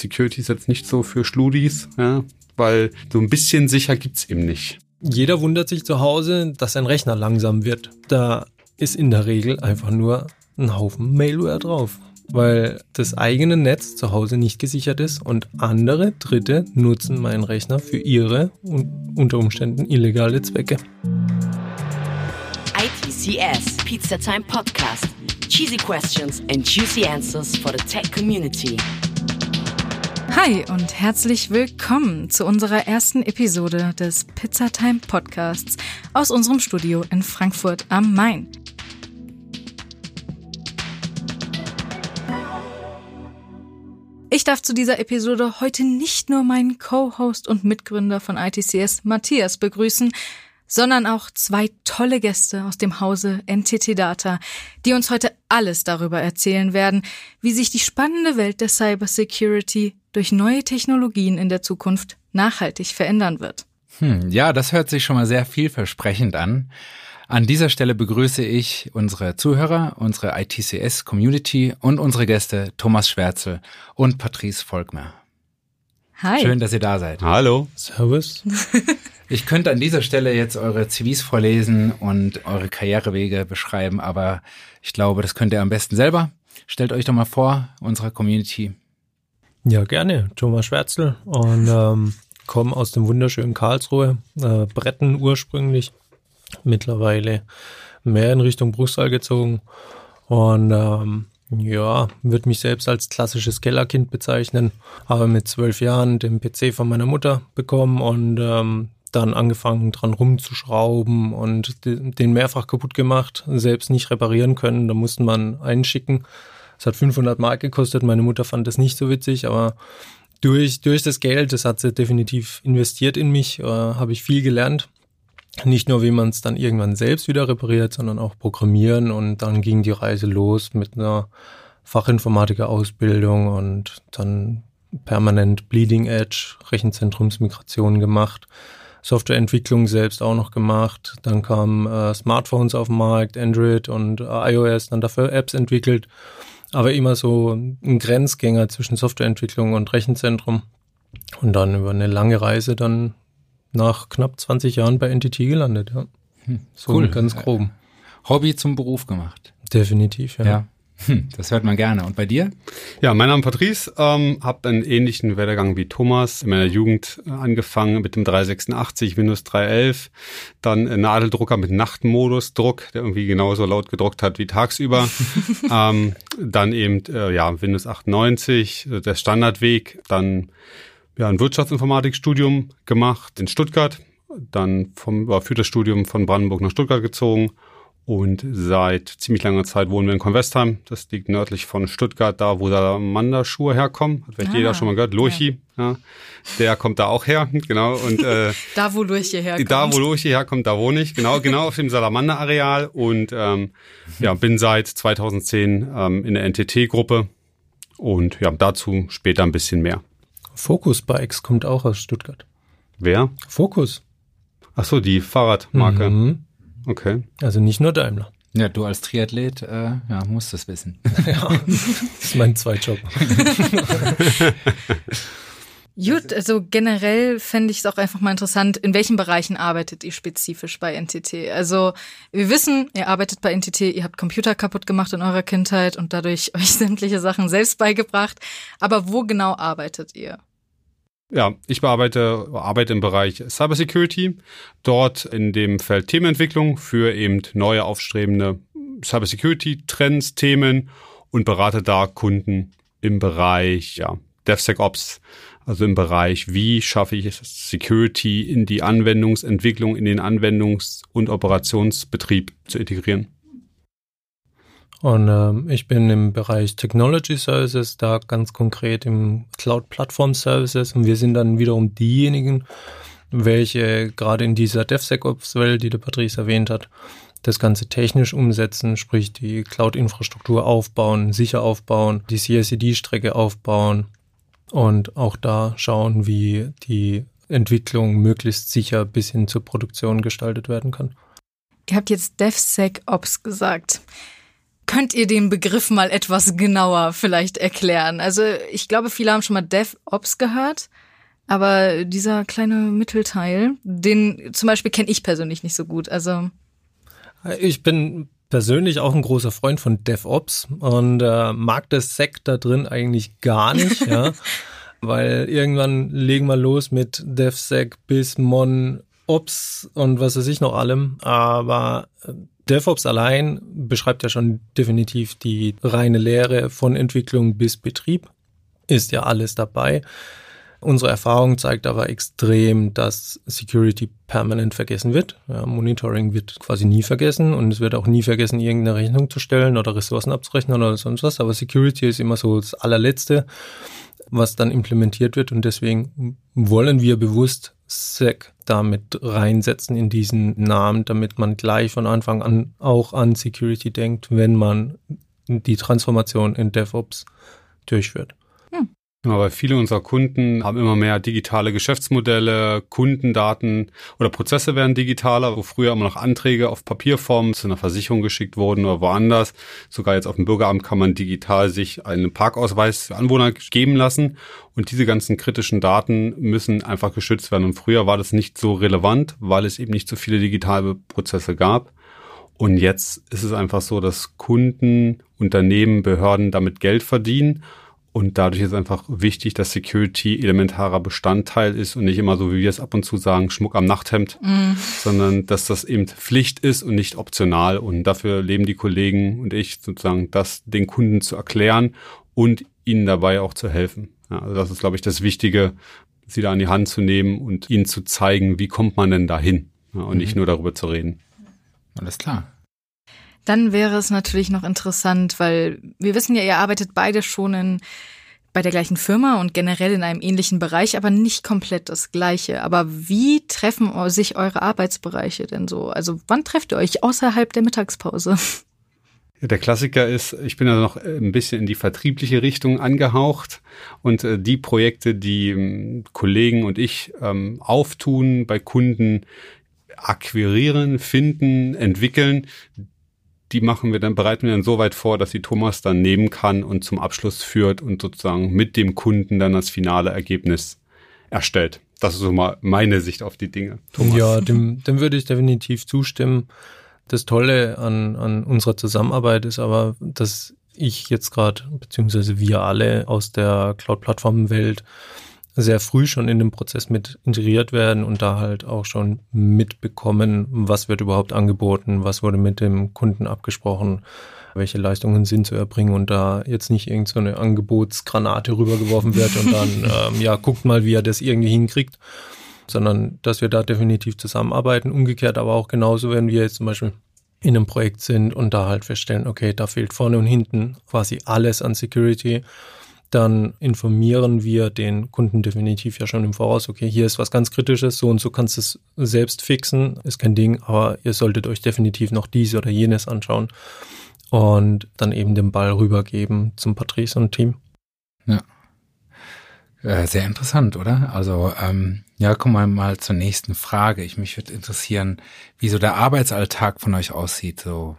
Security ist jetzt nicht so für Schludis, ja, weil so ein bisschen sicher gibt's eben nicht. Jeder wundert sich zu Hause, dass ein Rechner langsam wird. Da ist in der Regel einfach nur ein Haufen Mailware drauf, weil das eigene Netz zu Hause nicht gesichert ist und andere Dritte nutzen meinen Rechner für ihre und unter Umständen illegale Zwecke. ITCS Pizza Time Podcast. Cheesy questions and juicy answers for the tech community. Hi und herzlich willkommen zu unserer ersten Episode des Pizzatime Podcasts aus unserem Studio in Frankfurt am Main. Ich darf zu dieser Episode heute nicht nur meinen Co-Host und Mitgründer von ITCS Matthias begrüßen, sondern auch zwei tolle Gäste aus dem Hause NTT Data, die uns heute alles darüber erzählen werden, wie sich die spannende Welt der Cybersecurity durch neue Technologien in der Zukunft nachhaltig verändern wird. Hm, ja, das hört sich schon mal sehr vielversprechend an. An dieser Stelle begrüße ich unsere Zuhörer, unsere ITCS-Community und unsere Gäste Thomas Schwärzel und Patrice Volkmer. Hi. Schön, dass ihr da seid. Hallo. Servus. Ich könnte an dieser Stelle jetzt eure CVs vorlesen und eure Karrierewege beschreiben, aber ich glaube, das könnt ihr am besten selber. Stellt euch doch mal vor, unserer Community. Ja, gerne. Thomas Schwärzel und ähm, komme aus dem wunderschönen Karlsruhe, äh, Bretten ursprünglich, mittlerweile mehr in Richtung Bruchsal gezogen und ähm, ja, würde mich selbst als klassisches Kellerkind bezeichnen, habe mit zwölf Jahren den PC von meiner Mutter bekommen und ähm, dann angefangen dran rumzuschrauben und den mehrfach kaputt gemacht, selbst nicht reparieren können. Da musste man einschicken. Es hat 500 Mark gekostet. Meine Mutter fand das nicht so witzig, aber durch, durch das Geld, das hat sie definitiv investiert in mich, äh, habe ich viel gelernt. Nicht nur, wie man es dann irgendwann selbst wieder repariert, sondern auch programmieren. Und dann ging die Reise los mit einer Fachinformatiker-Ausbildung und dann permanent Bleeding Edge, Rechenzentrumsmigration gemacht. Softwareentwicklung selbst auch noch gemacht. Dann kamen äh, Smartphones auf den Markt, Android und äh, iOS, dann dafür Apps entwickelt. Aber immer so ein Grenzgänger zwischen Softwareentwicklung und Rechenzentrum. Und dann über eine lange Reise dann nach knapp 20 Jahren bei NTT gelandet, ja. Hm, so cool. ganz grob. Hobby zum Beruf gemacht. Definitiv, ja. ja. Hm, das hört man gerne. Und bei dir? Ja, mein Name ist Patrice, ähm, habe einen ähnlichen Werdegang wie Thomas. In meiner Jugend äh, angefangen mit dem 386, Windows 311, dann ein Nadeldrucker mit Nachtmodusdruck, der irgendwie genauso laut gedruckt hat wie tagsüber. ähm, dann eben äh, ja Windows 98, äh, der Standardweg, dann ja ein Wirtschaftsinformatikstudium gemacht in Stuttgart, dann vom war für das Studium von Brandenburg nach Stuttgart gezogen und seit ziemlich langer Zeit wohnen wir in Convestheim. Das liegt nördlich von Stuttgart, da wo Salamander-Schuhe herkommen. Hat vielleicht ah, jeder schon mal gehört. Lurchi, ja. ja. Der kommt da auch her, genau. Und äh, da, wo Lurchi herkommt. Da, wo Lurchi herkommt, da wohne ich. Genau, genau auf dem Salamander-Areal. Und ähm, ja, bin seit 2010 ähm, in der NTT-Gruppe. Und ja, dazu später ein bisschen mehr. Focus Bikes kommt auch aus Stuttgart. Wer? Focus. Ach so, die Fahrradmarke. Mhm. Okay. Also nicht nur Daimler. Ja, du als Triathlet äh, ja, musst das wissen. ja, das ist mein Zweitjob. Gut, also generell fände ich es auch einfach mal interessant, in welchen Bereichen arbeitet ihr spezifisch bei NTT? Also wir wissen, ihr arbeitet bei NTT, ihr habt Computer kaputt gemacht in eurer Kindheit und dadurch euch sämtliche Sachen selbst beigebracht. Aber wo genau arbeitet ihr? Ja, ich bearbeite, arbeite im Bereich Cybersecurity, dort in dem Feld Themenentwicklung für eben neue aufstrebende Cybersecurity-Trends, Themen und berate da Kunden im Bereich ja, DevSecOps, also im Bereich, wie schaffe ich Security in die Anwendungsentwicklung, in den Anwendungs- und Operationsbetrieb zu integrieren. Und ähm, ich bin im Bereich Technology Services, da ganz konkret im Cloud Platform Services. Und wir sind dann wiederum diejenigen, welche gerade in dieser DevSecOps-Welt, die der Patrice erwähnt hat, das Ganze technisch umsetzen, sprich die Cloud-Infrastruktur aufbauen, sicher aufbauen, die CICD-Strecke aufbauen und auch da schauen, wie die Entwicklung möglichst sicher bis hin zur Produktion gestaltet werden kann. Ihr habt jetzt DevSecOps gesagt. Könnt ihr den Begriff mal etwas genauer vielleicht erklären? Also ich glaube, viele haben schon mal DevOps gehört. Aber dieser kleine Mittelteil, den zum Beispiel kenne ich persönlich nicht so gut. Also ich bin persönlich auch ein großer Freund von DevOps und äh, mag das Sec da drin eigentlich gar nicht, ja. Weil irgendwann legen wir los mit DevSec bis Mon Ops und was weiß ich noch allem. Aber äh, DevOps allein beschreibt ja schon definitiv die reine Lehre von Entwicklung bis Betrieb. Ist ja alles dabei. Unsere Erfahrung zeigt aber extrem, dass Security permanent vergessen wird. Ja, Monitoring wird quasi nie vergessen und es wird auch nie vergessen, irgendeine Rechnung zu stellen oder Ressourcen abzurechnen oder sonst was. Aber Security ist immer so das allerletzte, was dann implementiert wird und deswegen wollen wir bewusst SEC damit reinsetzen in diesen Namen, damit man gleich von Anfang an auch an Security denkt, wenn man die Transformation in DevOps durchführt. Aber viele unserer Kunden haben immer mehr digitale Geschäftsmodelle, Kundendaten oder Prozesse werden digitaler, wo früher immer noch Anträge auf Papierform zu einer Versicherung geschickt wurden oder woanders. Sogar jetzt auf dem Bürgeramt kann man digital sich einen Parkausweis für Anwohner geben lassen. Und diese ganzen kritischen Daten müssen einfach geschützt werden. Und früher war das nicht so relevant, weil es eben nicht so viele digitale Prozesse gab. Und jetzt ist es einfach so, dass Kunden, Unternehmen, Behörden damit Geld verdienen und dadurch ist einfach wichtig, dass Security elementarer Bestandteil ist und nicht immer so, wie wir es ab und zu sagen, Schmuck am Nachthemd, mm. sondern dass das eben Pflicht ist und nicht optional. Und dafür leben die Kollegen und ich sozusagen, das den Kunden zu erklären und ihnen dabei auch zu helfen. Ja, also das ist, glaube ich, das Wichtige, sie da an die Hand zu nehmen und ihnen zu zeigen, wie kommt man denn dahin ja, und mhm. nicht nur darüber zu reden. Alles klar. Dann wäre es natürlich noch interessant, weil wir wissen ja, ihr arbeitet beide schon in bei der gleichen Firma und generell in einem ähnlichen Bereich, aber nicht komplett das gleiche. Aber wie treffen sich eure Arbeitsbereiche denn so? Also wann trefft ihr euch außerhalb der Mittagspause? Der Klassiker ist, ich bin also noch ein bisschen in die vertriebliche Richtung angehaucht und äh, die Projekte, die ähm, Kollegen und ich ähm, auftun, bei Kunden akquirieren, finden, entwickeln, die machen wir dann, bereiten wir dann so weit vor, dass die Thomas dann nehmen kann und zum Abschluss führt und sozusagen mit dem Kunden dann das finale Ergebnis erstellt. Das ist so mal meine Sicht auf die Dinge. Thomas. Ja, dem, dem würde ich definitiv zustimmen. Das Tolle an, an unserer Zusammenarbeit ist aber, dass ich jetzt gerade, beziehungsweise wir alle aus der Cloud-Plattformen-Welt sehr früh schon in den Prozess mit integriert werden und da halt auch schon mitbekommen, was wird überhaupt angeboten, was wurde mit dem Kunden abgesprochen, welche Leistungen sind zu erbringen und da jetzt nicht irgend so eine Angebotsgranate rübergeworfen wird und dann, ähm, ja, guckt mal, wie er das irgendwie hinkriegt, sondern dass wir da definitiv zusammenarbeiten. Umgekehrt aber auch genauso, wenn wir jetzt zum Beispiel in einem Projekt sind und da halt feststellen, okay, da fehlt vorne und hinten quasi alles an Security dann informieren wir den Kunden definitiv ja schon im Voraus, okay, hier ist was ganz Kritisches, so und so kannst du es selbst fixen, ist kein Ding, aber ihr solltet euch definitiv noch dies oder jenes anschauen und dann eben den Ball rübergeben zum Patrice und Team. Ja. Äh, sehr interessant, oder? Also, ähm, ja, kommen wir mal zur nächsten Frage. Ich mich würde interessieren, wie so der Arbeitsalltag von euch aussieht. So,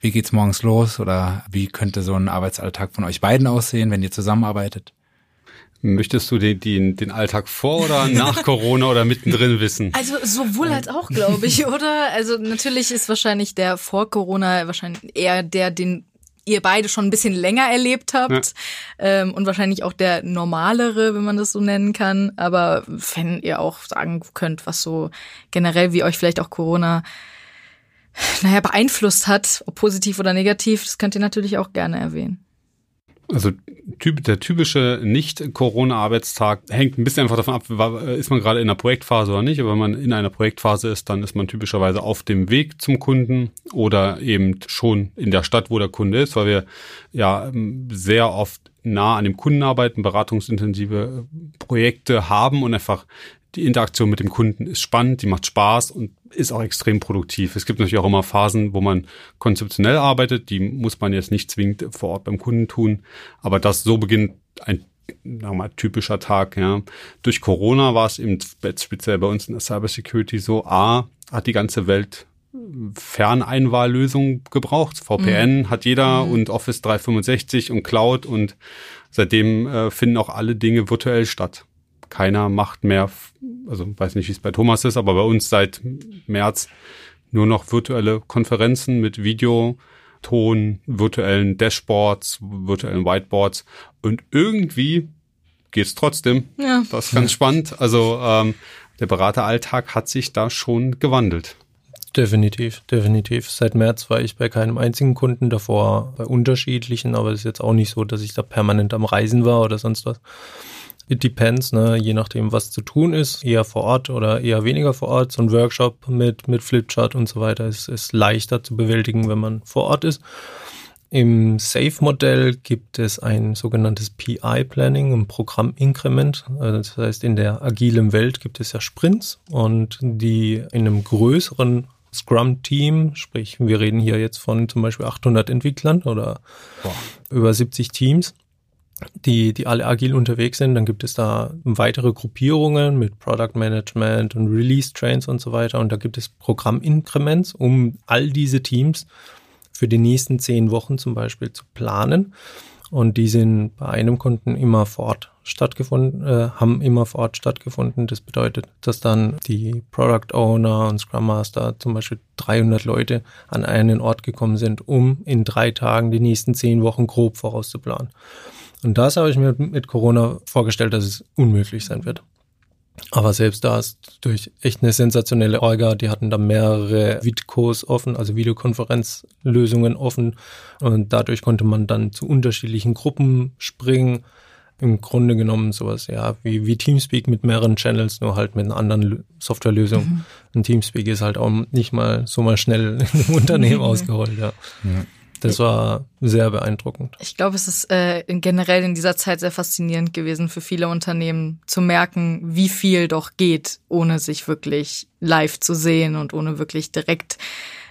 wie geht's morgens los oder wie könnte so ein Arbeitsalltag von euch beiden aussehen, wenn ihr zusammenarbeitet? Möchtest du den, den, den Alltag vor oder nach Corona oder mittendrin wissen? Also sowohl als auch, glaube ich, oder? Also natürlich ist wahrscheinlich der vor Corona wahrscheinlich eher der, den ihr beide schon ein bisschen länger erlebt habt ja. ähm, und wahrscheinlich auch der normalere, wenn man das so nennen kann. Aber wenn ihr auch sagen könnt, was so generell, wie euch vielleicht auch Corona naja, beeinflusst hat, ob positiv oder negativ, das könnt ihr natürlich auch gerne erwähnen. Also der typische Nicht-Corona-Arbeitstag hängt ein bisschen einfach davon ab, ist man gerade in einer Projektphase oder nicht. Aber wenn man in einer Projektphase ist, dann ist man typischerweise auf dem Weg zum Kunden oder eben schon in der Stadt, wo der Kunde ist, weil wir ja sehr oft nah an dem Kunden arbeiten, beratungsintensive Projekte haben und einfach die Interaktion mit dem Kunden ist spannend, die macht Spaß und ist auch extrem produktiv. Es gibt natürlich auch immer Phasen, wo man konzeptionell arbeitet, die muss man jetzt nicht zwingend vor Ort beim Kunden tun, aber das so beginnt ein sagen wir mal, typischer Tag. Ja. Durch Corona war es eben speziell bei uns in der Cybersecurity so, A, hat die ganze Welt Ferneinwahllösung gebraucht. VPN mhm. hat jeder mhm. und Office 365 und Cloud und seitdem äh, finden auch alle Dinge virtuell statt. Keiner macht mehr, also weiß nicht, wie es bei Thomas ist, aber bei uns seit März nur noch virtuelle Konferenzen mit Video, Ton, virtuellen Dashboards, virtuellen Whiteboards und irgendwie geht's trotzdem. Ja. Das ist ganz spannend. Also ähm, der Berateralltag hat sich da schon gewandelt. Definitiv, definitiv. Seit März war ich bei keinem einzigen Kunden davor, bei unterschiedlichen, aber es ist jetzt auch nicht so, dass ich da permanent am Reisen war oder sonst was. It depends, ne? je nachdem, was zu tun ist, eher vor Ort oder eher weniger vor Ort. So ein Workshop mit, mit Flipchart und so weiter ist, ist leichter zu bewältigen, wenn man vor Ort ist. Im SAFe-Modell gibt es ein sogenanntes PI-Planning, ein Programminkrement. Also das heißt, in der agilen Welt gibt es ja Sprints und die in einem größeren Scrum-Team, sprich, wir reden hier jetzt von zum Beispiel 800 Entwicklern oder Boah. über 70 Teams, die, die alle agil unterwegs sind. Dann gibt es da weitere Gruppierungen mit Product Management und Release Trains und so weiter. Und da gibt es Programminkrements, um all diese Teams für die nächsten zehn Wochen zum Beispiel zu planen. Und die sind bei einem Kunden immer vor Ort stattgefunden, äh, haben immer vor Ort stattgefunden. Das bedeutet, dass dann die Product Owner und Scrum Master zum Beispiel 300 Leute an einen Ort gekommen sind, um in drei Tagen die nächsten zehn Wochen grob vorauszuplanen. Und das habe ich mir mit Corona vorgestellt, dass es unmöglich sein wird. Aber selbst da ist durch echt eine sensationelle Orga, die hatten da mehrere Vidcos offen, also Videokonferenzlösungen offen und dadurch konnte man dann zu unterschiedlichen Gruppen springen. Im Grunde genommen sowas, ja, wie, wie Teamspeak mit mehreren Channels, nur halt mit einer anderen Softwarelösung. Mhm. Und Teamspeak ist halt auch nicht mal so mal schnell im Unternehmen ausgerollt, ja. ja. Das war sehr beeindruckend. Ich glaube, es ist äh, generell in dieser Zeit sehr faszinierend gewesen für viele Unternehmen zu merken, wie viel doch geht, ohne sich wirklich live zu sehen und ohne wirklich direkt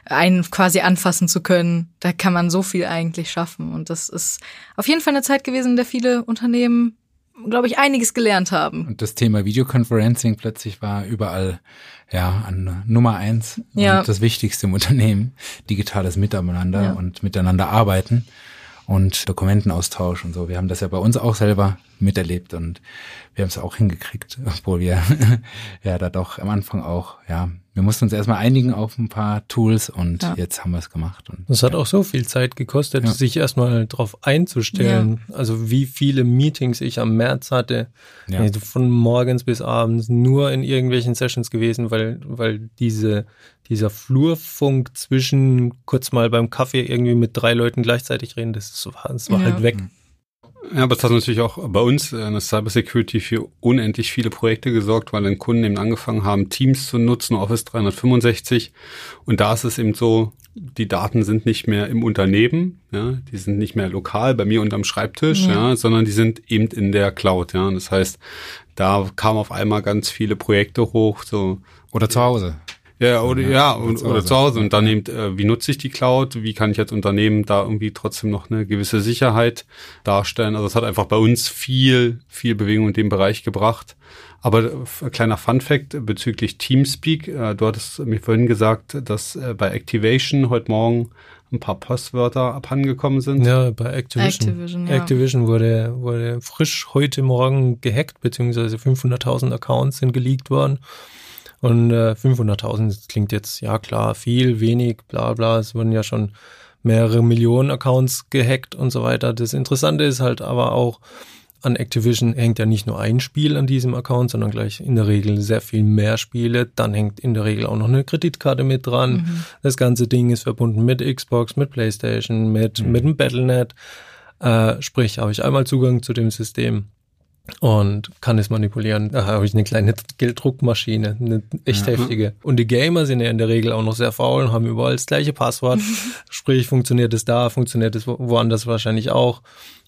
einen quasi anfassen zu können. Da kann man so viel eigentlich schaffen. Und das ist auf jeden Fall eine Zeit gewesen, in der viele Unternehmen glaube ich, einiges gelernt haben. Und das Thema Videoconferencing plötzlich war überall ja an Nummer eins ja. und das Wichtigste im Unternehmen, digitales Miteinander ja. und miteinander arbeiten und Dokumentenaustausch und so. Wir haben das ja bei uns auch selber miterlebt und wir haben es auch hingekriegt, obwohl wir ja da doch am Anfang auch ja wir mussten uns erstmal einigen auf ein paar Tools und ja. jetzt haben wir es gemacht. Und, das hat auch so viel Zeit gekostet, ja. sich erstmal darauf einzustellen. Ja. Also wie viele Meetings ich am März hatte, also von morgens bis abends nur in irgendwelchen Sessions gewesen, weil, weil diese, dieser Flurfunk zwischen kurz mal beim Kaffee irgendwie mit drei Leuten gleichzeitig reden, das, war, das war halt weg. Mhm. Ja, aber es hat natürlich auch bei uns in der Cybersecurity für unendlich viele Projekte gesorgt, weil dann Kunden eben angefangen haben, Teams zu nutzen, Office 365. Und da ist es eben so, die Daten sind nicht mehr im Unternehmen, ja, die sind nicht mehr lokal bei mir unterm Schreibtisch, ja. ja, sondern die sind eben in der Cloud, ja. Das heißt, da kamen auf einmal ganz viele Projekte hoch, so. Oder zu Hause. Ja, oder ja, ja oder, oder zu Hause. Und dann eben, äh, wie nutze ich die Cloud? Wie kann ich als Unternehmen da irgendwie trotzdem noch eine gewisse Sicherheit darstellen? Also es hat einfach bei uns viel, viel Bewegung in dem Bereich gebracht. Aber kleiner Fun Fact bezüglich Teamspeak. Äh, du hattest mir vorhin gesagt, dass äh, bei Activation heute Morgen ein paar Postwörter abhandengekommen sind. Ja, bei Activision. Activision, ja. Activision wurde, wurde frisch heute Morgen gehackt, beziehungsweise 500.000 Accounts sind geleakt worden. Und äh, 500.000 klingt jetzt, ja klar, viel, wenig, bla bla. Es wurden ja schon mehrere Millionen Accounts gehackt und so weiter. Das Interessante ist halt aber auch, an Activision hängt ja nicht nur ein Spiel an diesem Account, sondern gleich in der Regel sehr viel mehr Spiele. Dann hängt in der Regel auch noch eine Kreditkarte mit dran. Mhm. Das ganze Ding ist verbunden mit Xbox, mit PlayStation, mit, mhm. mit dem Battlenet. Äh, sprich, habe ich einmal Zugang zu dem System, und kann es manipulieren. Da habe ich eine kleine Gelddruckmaschine, eine echt ja. heftige. Und die Gamer sind ja in der Regel auch noch sehr faul und haben überall das gleiche Passwort. Sprich, funktioniert es da, funktioniert es woanders wahrscheinlich auch.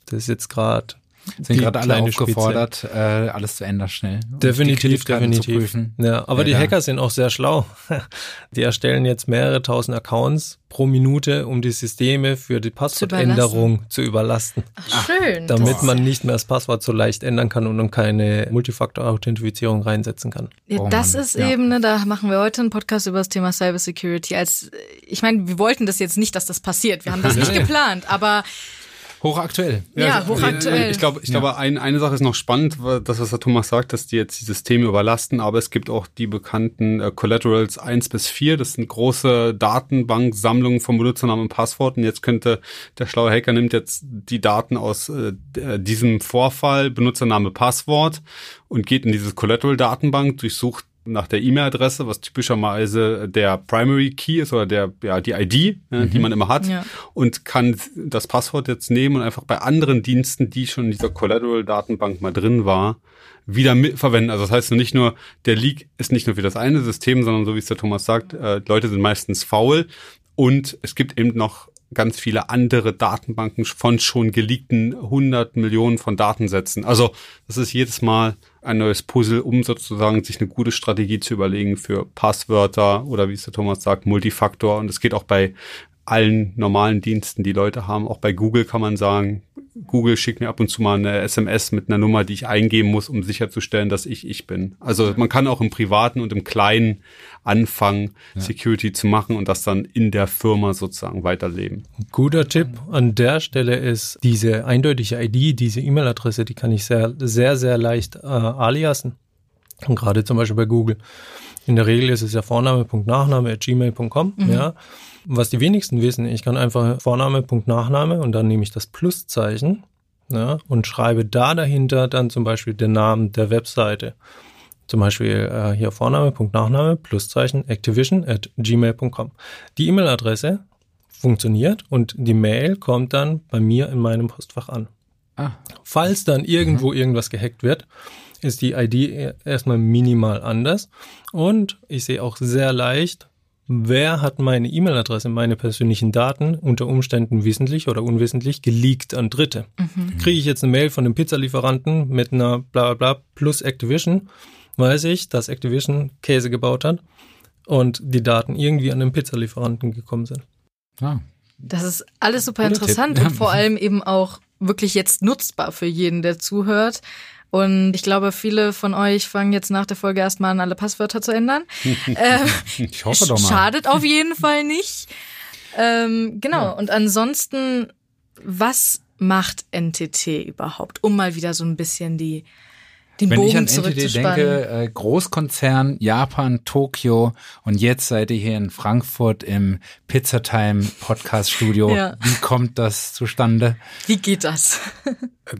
Das ist jetzt gerade Sind gerade alle aufgefordert, äh, alles zu ändern schnell. Definitiv, definitiv. Ja, aber Ja, die Hacker sind auch sehr schlau. Die erstellen jetzt mehrere tausend Accounts pro Minute, um die Systeme für die Passwortänderung zu überlasten, Ach, schön. damit das, man nicht mehr das Passwort so leicht ändern kann und dann keine Multifaktor-Authentifizierung reinsetzen kann. Ja, Oh das Mann, ist ja. eben, ne, da machen wir heute einen Podcast über das Thema Cybersecurity. Als, ich meine, wir wollten das jetzt nicht, dass das passiert. Wir haben das nicht geplant, aber Hochaktuell. ja, also, hochaktuell. Ich glaube, ich glaube, ein, eine Sache ist noch spannend, das, was der Thomas sagt, dass die jetzt die Systeme überlasten, aber es gibt auch die bekannten äh, Collaterals 1 bis 4. Das sind große Datenbanksammlungen von Benutzernamen und Passworten. Jetzt könnte der schlaue Hacker nimmt jetzt die Daten aus äh, d- diesem Vorfall, Benutzername, Passwort und geht in diese Collateral-Datenbank, durchsucht nach der E-Mail-Adresse, was typischerweise der Primary Key ist oder der ja die ID, ne, die man immer hat, Ja. und kann das Passwort jetzt nehmen und einfach bei anderen Diensten, die schon in dieser Collateral-Datenbank mal drin war, wieder mit verwenden. Also das heißt nicht nur, der Leak ist nicht nur für das eine System, sondern so wie es der Thomas sagt, äh, Leute sind meistens faul und es gibt eben noch ganz viele andere Datenbanken von schon geleakten 100 Millionen von Datensätzen. Also das ist jedes Mal ein neues Puzzle, um sozusagen sich eine gute Strategie zu überlegen für Passwörter oder wie es der Thomas sagt, Multifaktor. Und es geht auch bei allen normalen Diensten, die Leute haben. Auch bei Google kann man sagen, Google schickt mir ab und zu mal eine SMS mit einer Nummer, die ich eingeben muss, um sicherzustellen, dass ich ich bin. Also man kann auch im Privaten und im Kleinen anfangen, Security zu machen und das dann in der Firma sozusagen weiterleben. Guter Tipp an der Stelle ist diese eindeutige ID, diese E-Mail-Adresse, die kann ich sehr, sehr, sehr leicht äh, aliasen. Und gerade zum Beispiel bei Google. In der Regel ist es ja Vorname.nachname at gmail.com, ja. Was die wenigsten wissen, ich kann einfach Vorname.nachname und dann nehme ich das Pluszeichen, ja, und schreibe da dahinter dann zum Beispiel den Namen der Webseite. Zum Beispiel äh, hier Vorname.nachname Pluszeichen Activision at gmail.com. Die E-Mail-Adresse funktioniert und die Mail kommt dann bei mir in meinem Postfach an. Ah, Falls dann irgendwo irgendwas gehackt wird, ist die ID erstmal minimal anders und ich sehe auch sehr leicht, wer hat meine E-Mail-Adresse, meine persönlichen Daten unter Umständen wissentlich oder unwissentlich geleakt an Dritte. Kriege ich jetzt eine Mail von dem Pizzalieferanten mit einer bla bla bla plus Activision, weiß ich, dass Activision Käse gebaut hat und die Daten irgendwie an den Pizzalieferanten gekommen sind. ah. Das ist alles super Guter interessant Tipp. und vor allem eben auch wirklich jetzt nutzbar für jeden, der zuhört. Und ich glaube, viele von euch fangen jetzt nach der Folge erstmal an, alle Passwörter zu ändern. Ich hoffe doch mal. Schadet auf jeden Fall nicht. Ähm, genau. Und ansonsten, was macht NTT überhaupt? Um mal wieder so ein bisschen die, den Wenn Bogen ich an zurückzuspannen. denke, äh, Großkonzern, Japan, Tokio und jetzt seid ihr hier in Frankfurt im Pizzatime Podcast Studio. Ja. Wie kommt das zustande? Wie geht das?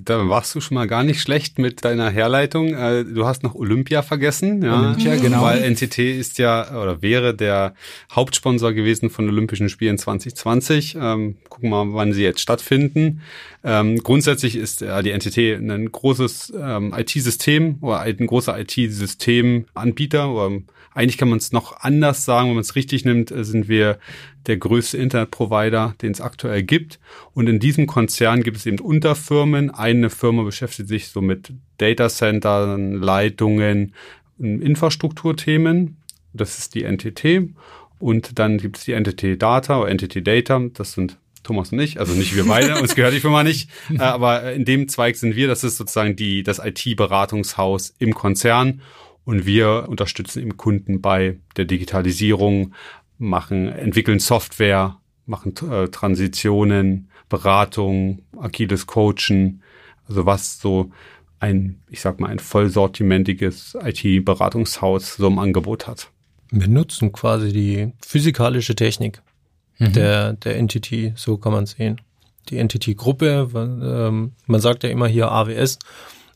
Da warst du schon mal gar nicht schlecht mit deiner Herleitung. Äh, Du hast noch Olympia vergessen, ja. Olympia, genau. Weil NTT ist ja oder wäre der Hauptsponsor gewesen von Olympischen Spielen 2020. Ähm, gucken wir mal, wann sie jetzt stattfinden. Ähm, grundsätzlich ist äh, die NTT ein großes ähm, IT-System oder ein großer IT-Systemanbieter. Oder eigentlich kann man es noch anders sagen, wenn man es richtig nimmt, äh, sind wir der größte Internetprovider, den es aktuell gibt. Und in diesem Konzern gibt es eben Unterfirmen. Eine Firma beschäftigt sich so mit Datacentern, Leitungen, Infrastrukturthemen. Das ist die NTT. Und dann gibt es die NTT Data oder NTT Data. Das sind Thomas und ich, also nicht wir beide, uns gehört die Firma nicht, äh, aber in dem Zweig sind wir, das ist sozusagen die, das IT-Beratungshaus im Konzern und wir unterstützen eben Kunden bei der Digitalisierung, machen, entwickeln Software, machen äh, Transitionen, Beratung, agiles Coachen, also was so ein, ich sag mal, ein vollsortimentiges IT-Beratungshaus so im Angebot hat. Wir nutzen quasi die physikalische Technik der, der Entity, so kann man sehen. Die Entity-Gruppe, ähm, man sagt ja immer hier AWS,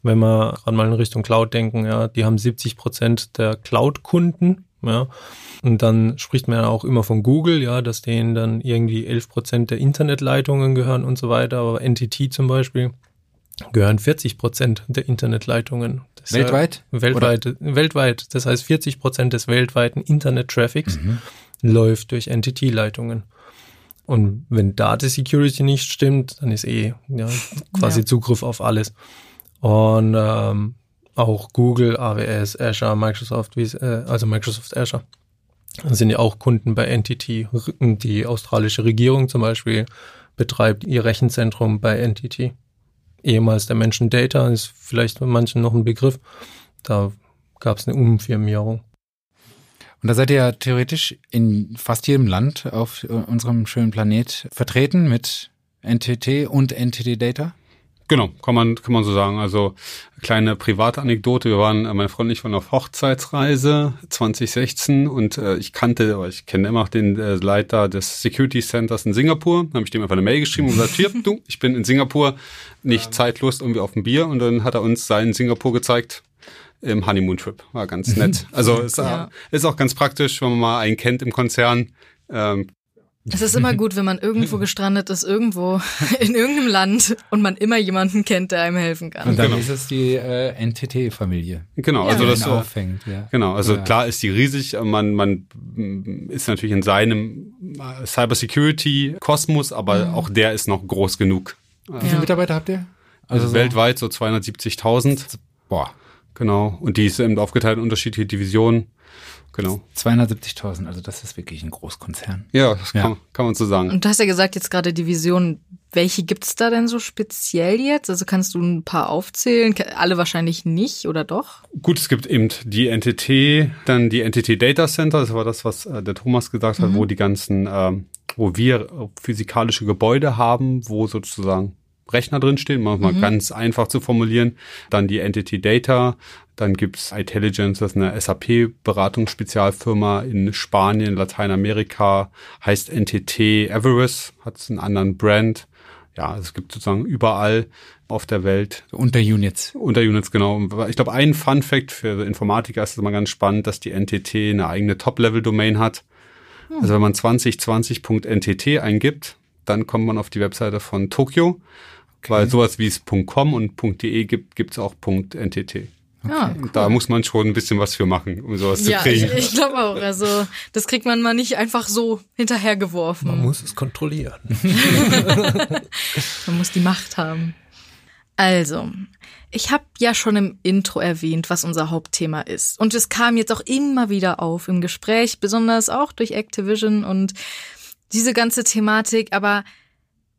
wenn wir gerade mal in Richtung Cloud denken, ja, die haben 70 Prozent der Cloud-Kunden, ja. Und dann spricht man ja auch immer von Google, ja, dass denen dann irgendwie 11 Prozent der Internetleitungen gehören und so weiter. Aber NTT zum Beispiel gehören 40 Prozent der Internetleitungen. Das Weltweit? Ja, weltweit, weltweit. Das heißt, 40 Prozent des weltweiten Internet-Traffics läuft durch NTT-Leitungen. Und wenn da die Security nicht stimmt, dann ist eh ja, quasi Ja. Zugriff auf alles. Und ähm, auch Google, AWS, Azure, Microsoft, wie, äh, also Microsoft Azure sind ja auch Kunden bei NTT. Die australische Regierung zum Beispiel betreibt ihr Rechenzentrum bei NTT. Ehemals der Menschen Data ist vielleicht bei manchen noch ein Begriff. Da gab es eine Umfirmierung. Und da seid ihr ja theoretisch in fast jedem Land auf unserem schönen Planet vertreten mit NTT und NTT Data? Genau, kann man, kann man so sagen. Also kleine private Anekdote. Wir waren, äh, meine Freundin und ich waren auf Hochzeitsreise 2016 und äh, ich kannte, aber ich kenne immer noch den äh, Leiter des Security Centers in Singapur. Dann habe ich dem einfach eine Mail geschrieben und gesagt, hier, du, ich bin in Singapur, nicht ja. zeitlos irgendwie auf dem Bier. Und dann hat er uns seinen Singapur gezeigt im Honeymoon-Trip. War ganz nett. Also ist, ja. ist auch ganz praktisch, wenn man mal einen kennt im Konzern. Ähm, es ist immer gut, wenn man irgendwo gestrandet ist, irgendwo in irgendeinem Land und man immer jemanden kennt, der einem helfen kann. Und dann genau. ist es die äh, NTT-Familie. Genau, also das so auffängt. Ja. Genau, also ja. klar ist die riesig. Man man ist natürlich in seinem äh, Cybersecurity-Kosmos, aber mhm. auch der ist noch groß genug. Wie viele Mitarbeiter habt ihr? Also, also weltweit so 270.000. Boah. Genau. Und die ist eben aufgeteilt in unterschiedliche Divisionen. Genau. 270.000, also das ist wirklich ein Großkonzern. Ja, das ja. Kann, kann man so sagen. Und du hast ja gesagt, jetzt gerade Division, welche gibt's da denn so speziell jetzt? Also kannst du ein paar aufzählen? Alle wahrscheinlich nicht, oder doch? Gut, es gibt eben die NTT, dann die NTT Data Center, das war das, was äh, der Thomas gesagt hat, mhm. wo die ganzen, ähm, wo wir physikalische Gebäude haben, wo sozusagen Rechner drinstehen, manchmal mhm. ganz einfach zu formulieren. Dann die Entity Data, dann gibt's Intelligence, das ist eine SAP-Beratungsspezialfirma in Spanien, Lateinamerika, heißt NTT Everest, hat einen anderen Brand. Ja, es gibt sozusagen überall auf der Welt. Unterunits. Unterunits, genau. Ich glaube, ein Fun Fact für Informatiker ist es immer ganz spannend, dass die NTT eine eigene Top-Level-Domain hat. Hm. Also wenn man 2020.ntt eingibt, dann kommt man auf die Webseite von Tokio, okay. weil sowas wie es .com und .de gibt, gibt's auch .ntt. Okay. Ja, cool. Da muss man schon ein bisschen was für machen, um sowas ja, zu kriegen. Ich, ich glaube auch. Also das kriegt man mal nicht einfach so hinterhergeworfen. Man muss es kontrollieren. man muss die Macht haben. Also, ich habe ja schon im Intro erwähnt, was unser Hauptthema ist. Und es kam jetzt auch immer wieder auf im Gespräch, besonders auch durch Activision und diese ganze Thematik. Aber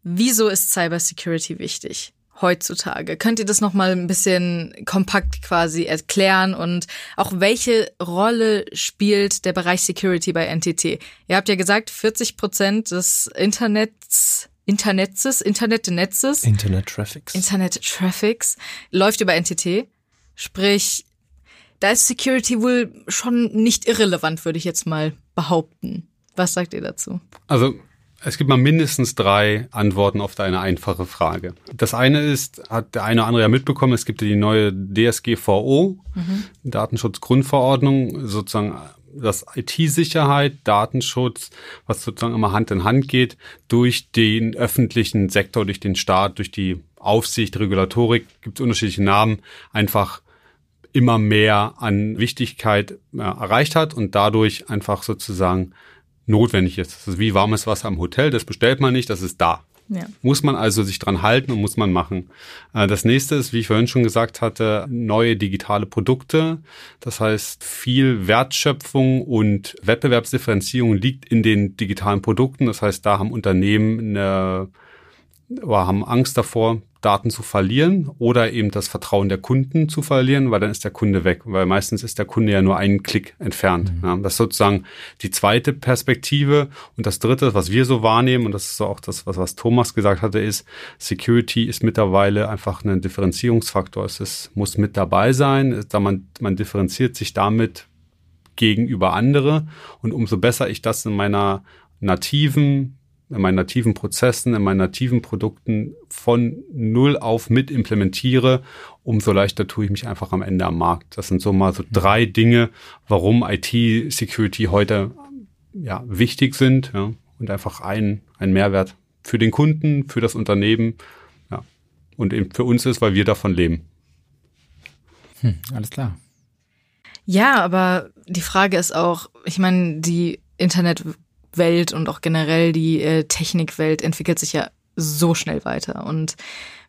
wieso ist Cybersecurity wichtig? heutzutage? Könnt ihr das nochmal ein bisschen kompakt quasi erklären und auch welche Rolle spielt der Bereich Security bei NTT? Ihr habt ja gesagt, 40 Prozent des Internets Internetzes, Internetnetzes, Internet Traffics, Internet Traffics läuft über NTT. Sprich, da ist Security wohl schon nicht irrelevant, würde ich jetzt mal behaupten. Was sagt ihr dazu? Also es gibt mal mindestens drei Antworten auf deine einfache Frage. Das eine ist, hat der eine oder andere ja mitbekommen, es gibt ja die neue DSGVO, mhm. Datenschutzgrundverordnung, sozusagen das IT-Sicherheit, Datenschutz, was sozusagen immer Hand in Hand geht, durch den öffentlichen Sektor, durch den Staat, durch die Aufsicht, Regulatorik, gibt es unterschiedliche Namen, einfach immer mehr an Wichtigkeit äh, erreicht hat und dadurch einfach sozusagen notwendig ist. Das ist wie warmes Wasser am Hotel, das bestellt man nicht, das ist da. Ja. Muss man also sich dran halten und muss man machen. Äh, das nächste ist, wie ich vorhin schon gesagt hatte, neue digitale Produkte. Das heißt, viel Wertschöpfung und Wettbewerbsdifferenzierung liegt in den digitalen Produkten. Das heißt, da haben Unternehmen eine, haben Angst davor, Daten zu verlieren oder eben das Vertrauen der Kunden zu verlieren, weil dann ist der Kunde weg, weil meistens ist der Kunde ja nur einen Klick entfernt. Mhm. Ja, das ist sozusagen die zweite Perspektive. Und das dritte, was wir so wahrnehmen, und das ist auch das, was, was Thomas gesagt hatte, ist, Security ist mittlerweile einfach ein Differenzierungsfaktor. Es ist, muss mit dabei sein, da man, man differenziert sich damit gegenüber andere. Und umso besser ich das in meiner nativen in meinen nativen Prozessen, in meinen nativen Produkten von null auf mit implementiere, umso leichter tue ich mich einfach am Ende am Markt. Das sind so mal so mhm. drei Dinge, warum IT-Security heute ja, wichtig sind ja, und einfach ein, ein Mehrwert für den Kunden, für das Unternehmen ja, und eben für uns ist, weil wir davon leben. Hm, alles klar. Ja, aber die Frage ist auch, ich meine, die Internet Welt und auch generell die äh, Technikwelt entwickelt sich ja so schnell weiter. Und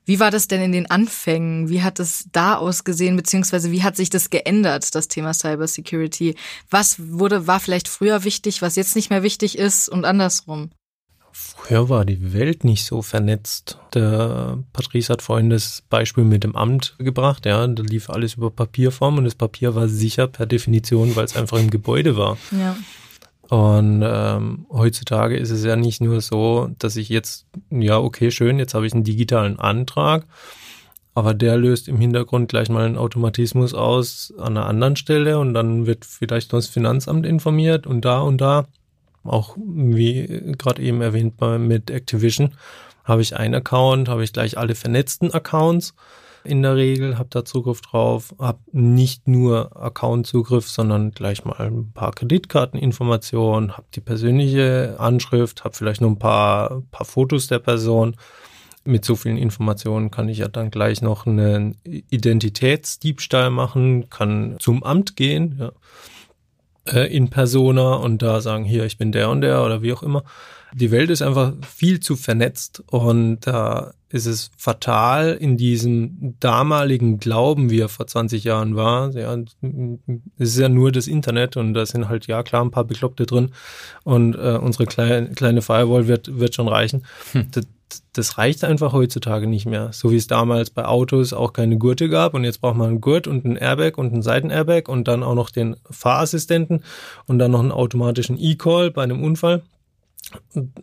Wie war das denn in den Anfängen? Wie hat es da ausgesehen, beziehungsweise wie hat sich das geändert, das Thema Cybersecurity? Was wurde, war vielleicht früher wichtig, was jetzt nicht mehr wichtig ist und andersrum? Früher war die Welt nicht so vernetzt. Der Patrice hat vorhin das Beispiel mit dem Amt gebracht. Ja, da lief alles über Papierform und das Papier war sicher per Definition, weil es einfach im Gebäude war. Ja. Und ähm, heutzutage ist es ja nicht nur so, dass ich jetzt, ja, okay, schön, jetzt habe ich einen digitalen Antrag, aber der löst im Hintergrund gleich mal einen Automatismus aus an einer anderen Stelle und dann wird vielleicht noch das Finanzamt informiert und da und da. Auch wie gerade eben erwähnt bei, mit Activision habe ich einen Account, habe ich gleich alle vernetzten Accounts in der Regel, habe da Zugriff drauf, habe nicht nur Account-Zugriff, sondern gleich mal ein paar Kreditkarteninformationen, habe die persönliche Anschrift, habe vielleicht noch ein paar, paar Fotos der Person. Mit so vielen Informationen kann ich ja dann gleich noch einen Identitätsdiebstahl machen, kann zum Amt gehen, ja, äh, in Persona und da sagen, hier, ich bin der und der oder wie auch immer. Die Welt ist einfach viel zu vernetzt und da ist es fatal in diesem damaligen Glauben, wie er vor 20 Jahren war. Ja, es ist ja nur das Internet und da sind halt ja klar ein paar Bekloppte drin und äh, unsere kleine, kleine Firewall wird, wird schon reichen. Hm. Das, das reicht einfach heutzutage nicht mehr. So wie es damals bei Autos auch keine Gurte gab und jetzt braucht man einen Gurt und einen Airbag und einen Seitenairbag und dann auch noch den Fahrassistenten und dann noch einen automatischen E-Call bei einem Unfall.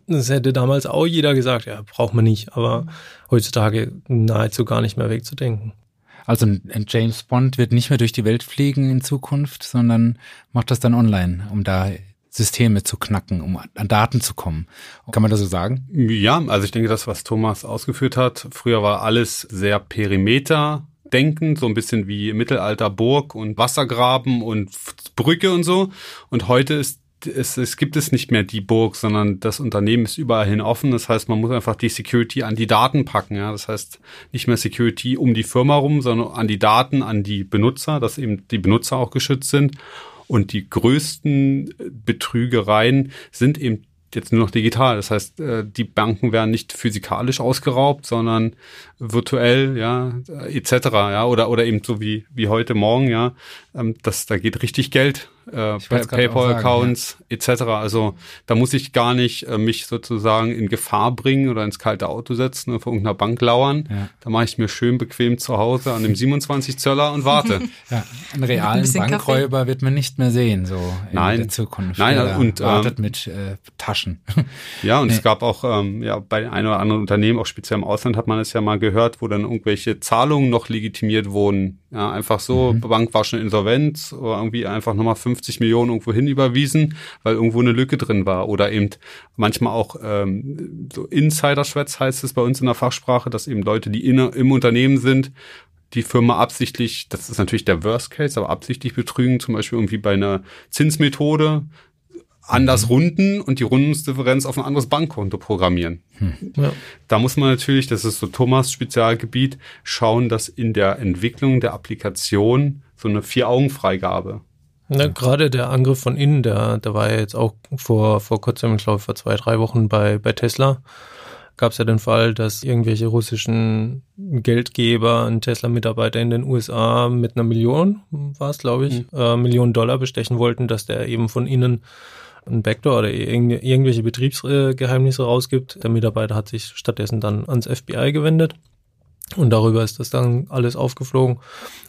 Das hätte damals auch jeder gesagt, ja, braucht man nicht, aber heutzutage nahezu gar nicht mehr wegzudenken. Also ein James Bond wird nicht mehr durch die Welt fliegen in Zukunft, sondern macht das dann online, um da Systeme zu knacken, um an Daten zu kommen. Kann man das so sagen? Ja, also ich denke, das, was Thomas ausgeführt hat, früher war alles sehr Perimeter denken, so ein bisschen wie Mittelalter Burg und Wassergraben und Brücke und so. Und heute ist es, es gibt es nicht mehr die Burg, sondern das Unternehmen ist überall hin offen. Das heißt, man muss einfach die Security an die Daten packen. Ja, das heißt nicht mehr Security um die Firma rum, sondern an die Daten, an die Benutzer, dass eben die Benutzer auch geschützt sind. Und die größten Betrügereien sind eben jetzt nur noch digital. Das heißt, äh, die Banken werden nicht physikalisch ausgeraubt, sondern virtuell, ja, etc. Ja, oder oder eben so wie wie heute Morgen, ja, ähm, das da geht richtig Geld äh, PayPal-Accounts ja. etc. Also da muss ich gar nicht äh, mich sozusagen in Gefahr bringen oder ins kalte Auto setzen und vor irgendeiner Bank lauern. Ja. Da mache ich mir schön bequem zu Hause an dem 27 Zöller und warte. ja, einen realen ein Bankräuber Kaffee. wird man nicht mehr sehen so in Nein. der Zukunft. Nein, ja, und wartet ähm, mit äh, Taschen. ja, und nee. es gab auch ähm, ja bei ein oder anderen Unternehmen, auch speziell im Ausland, hat man es ja mal gehört, wo dann irgendwelche Zahlungen noch legitimiert wurden. Ja, einfach so, mhm. Bank war schon insolvent oder irgendwie einfach nochmal 50 Millionen irgendwo hin überwiesen, weil irgendwo eine Lücke drin war. Oder eben manchmal auch ähm, so Insider-Schwätz heißt es bei uns in der Fachsprache, dass eben Leute, die in, im Unternehmen sind, die Firma absichtlich, das ist natürlich der Worst Case, aber absichtlich betrügen, zum Beispiel irgendwie bei einer Zinsmethode, anders mhm. runden und die Rundungsdifferenz auf ein anderes Bankkonto programmieren. Hm. Ja. Da muss man natürlich, das ist so Thomas Spezialgebiet, schauen, dass in der Entwicklung der Applikation so eine Vier-Augen-Freigabe ja, gerade der Angriff von innen, der, der war ja jetzt auch vor, vor kurzem, ich glaube vor zwei, drei Wochen bei, bei Tesla, gab es ja den Fall, dass irgendwelche russischen Geldgeber einen Tesla-Mitarbeiter in den USA mit einer Million, war es glaube ich, mhm. äh, Millionen Dollar bestechen wollten, dass der eben von innen ein Backdoor oder irgendwelche Betriebsgeheimnisse rausgibt. Der Mitarbeiter hat sich stattdessen dann ans FBI gewendet. Und darüber ist das dann alles aufgeflogen.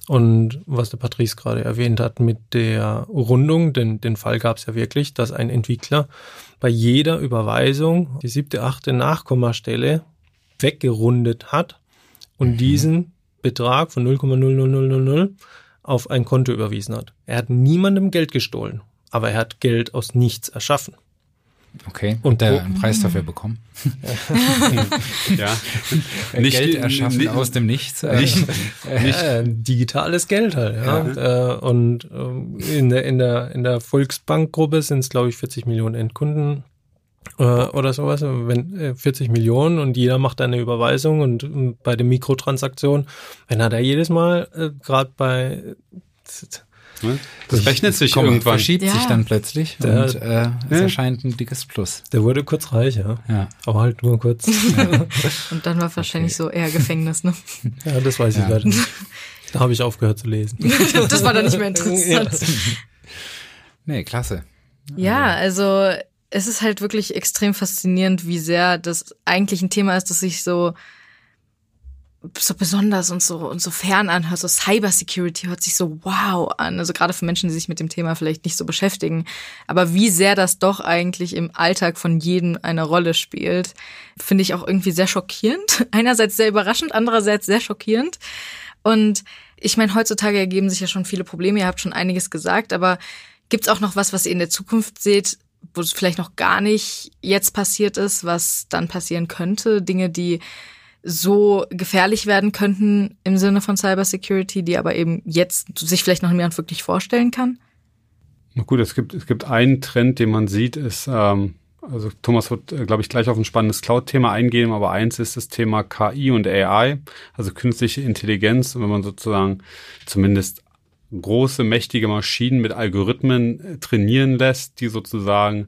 Und was der Patrice gerade erwähnt hat mit der Rundung, denn den Fall gab es ja wirklich, dass ein Entwickler bei jeder Überweisung die siebte, achte Nachkommastelle weggerundet hat und mhm. diesen Betrag von 0,00000 auf ein Konto überwiesen hat. Er hat niemandem Geld gestohlen aber er hat Geld aus nichts erschaffen. Okay. Und der einen Preis dafür bekommen? ja. Nicht, Geld erschaffen nicht, aus dem Nichts. Nicht, nicht. Äh, digitales Geld halt, ja. ja. Äh, und äh, in der, in der, in der Volksbankgruppe sind es, glaube ich, 40 Millionen Endkunden äh, oder sowas. Wenn 40 Millionen und jeder macht eine Überweisung und, und bei der Mikrotransaktion, wenn er da jedes Mal, äh, gerade bei Ne? Das rechnet sich Komm, irgendwann. verschiebt Ja. sich dann plötzlich Der- und äh, es erscheint ein dickes Plus. Der wurde kurz reich, ja. Ja. Aber halt nur kurz. Und dann war wahrscheinlich so eher Gefängnis, ne? ja, das weiß ich leider nicht. Da habe ich aufgehört zu lesen. das war dann nicht mehr interessant. Nee, klasse. Ja, also es ist halt wirklich extrem faszinierend, wie sehr das eigentlich ein Thema ist, das sich so so besonders und so und so fern anhört. So Cybersecurity hört sich so wow an. Also gerade für Menschen, die sich mit dem Thema vielleicht nicht so beschäftigen. Aber wie sehr das doch eigentlich im Alltag von jedem eine Rolle spielt, finde ich auch irgendwie sehr schockierend. Einerseits sehr überraschend, andererseits sehr schockierend. Und ich meine, heutzutage ergeben sich ja schon viele Probleme. Ihr habt schon einiges gesagt, aber gibt's auch noch was, was ihr in der Zukunft seht, wo es vielleicht noch gar nicht jetzt passiert ist, was dann passieren könnte? Dinge, die so gefährlich werden könnten im Sinne von Cybersecurity, die aber eben jetzt sich vielleicht noch niemand wirklich vorstellen kann? Na gut, es gibt, es gibt einen Trend, den man sieht, ist, ähm, also Thomas wird, äh, glaube ich, gleich auf ein spannendes Cloud-Thema eingehen, aber eins ist das Thema KI und AI, also künstliche Intelligenz. Wenn man sozusagen zumindest große, mächtige Maschinen mit Algorithmen äh, trainieren lässt, die sozusagen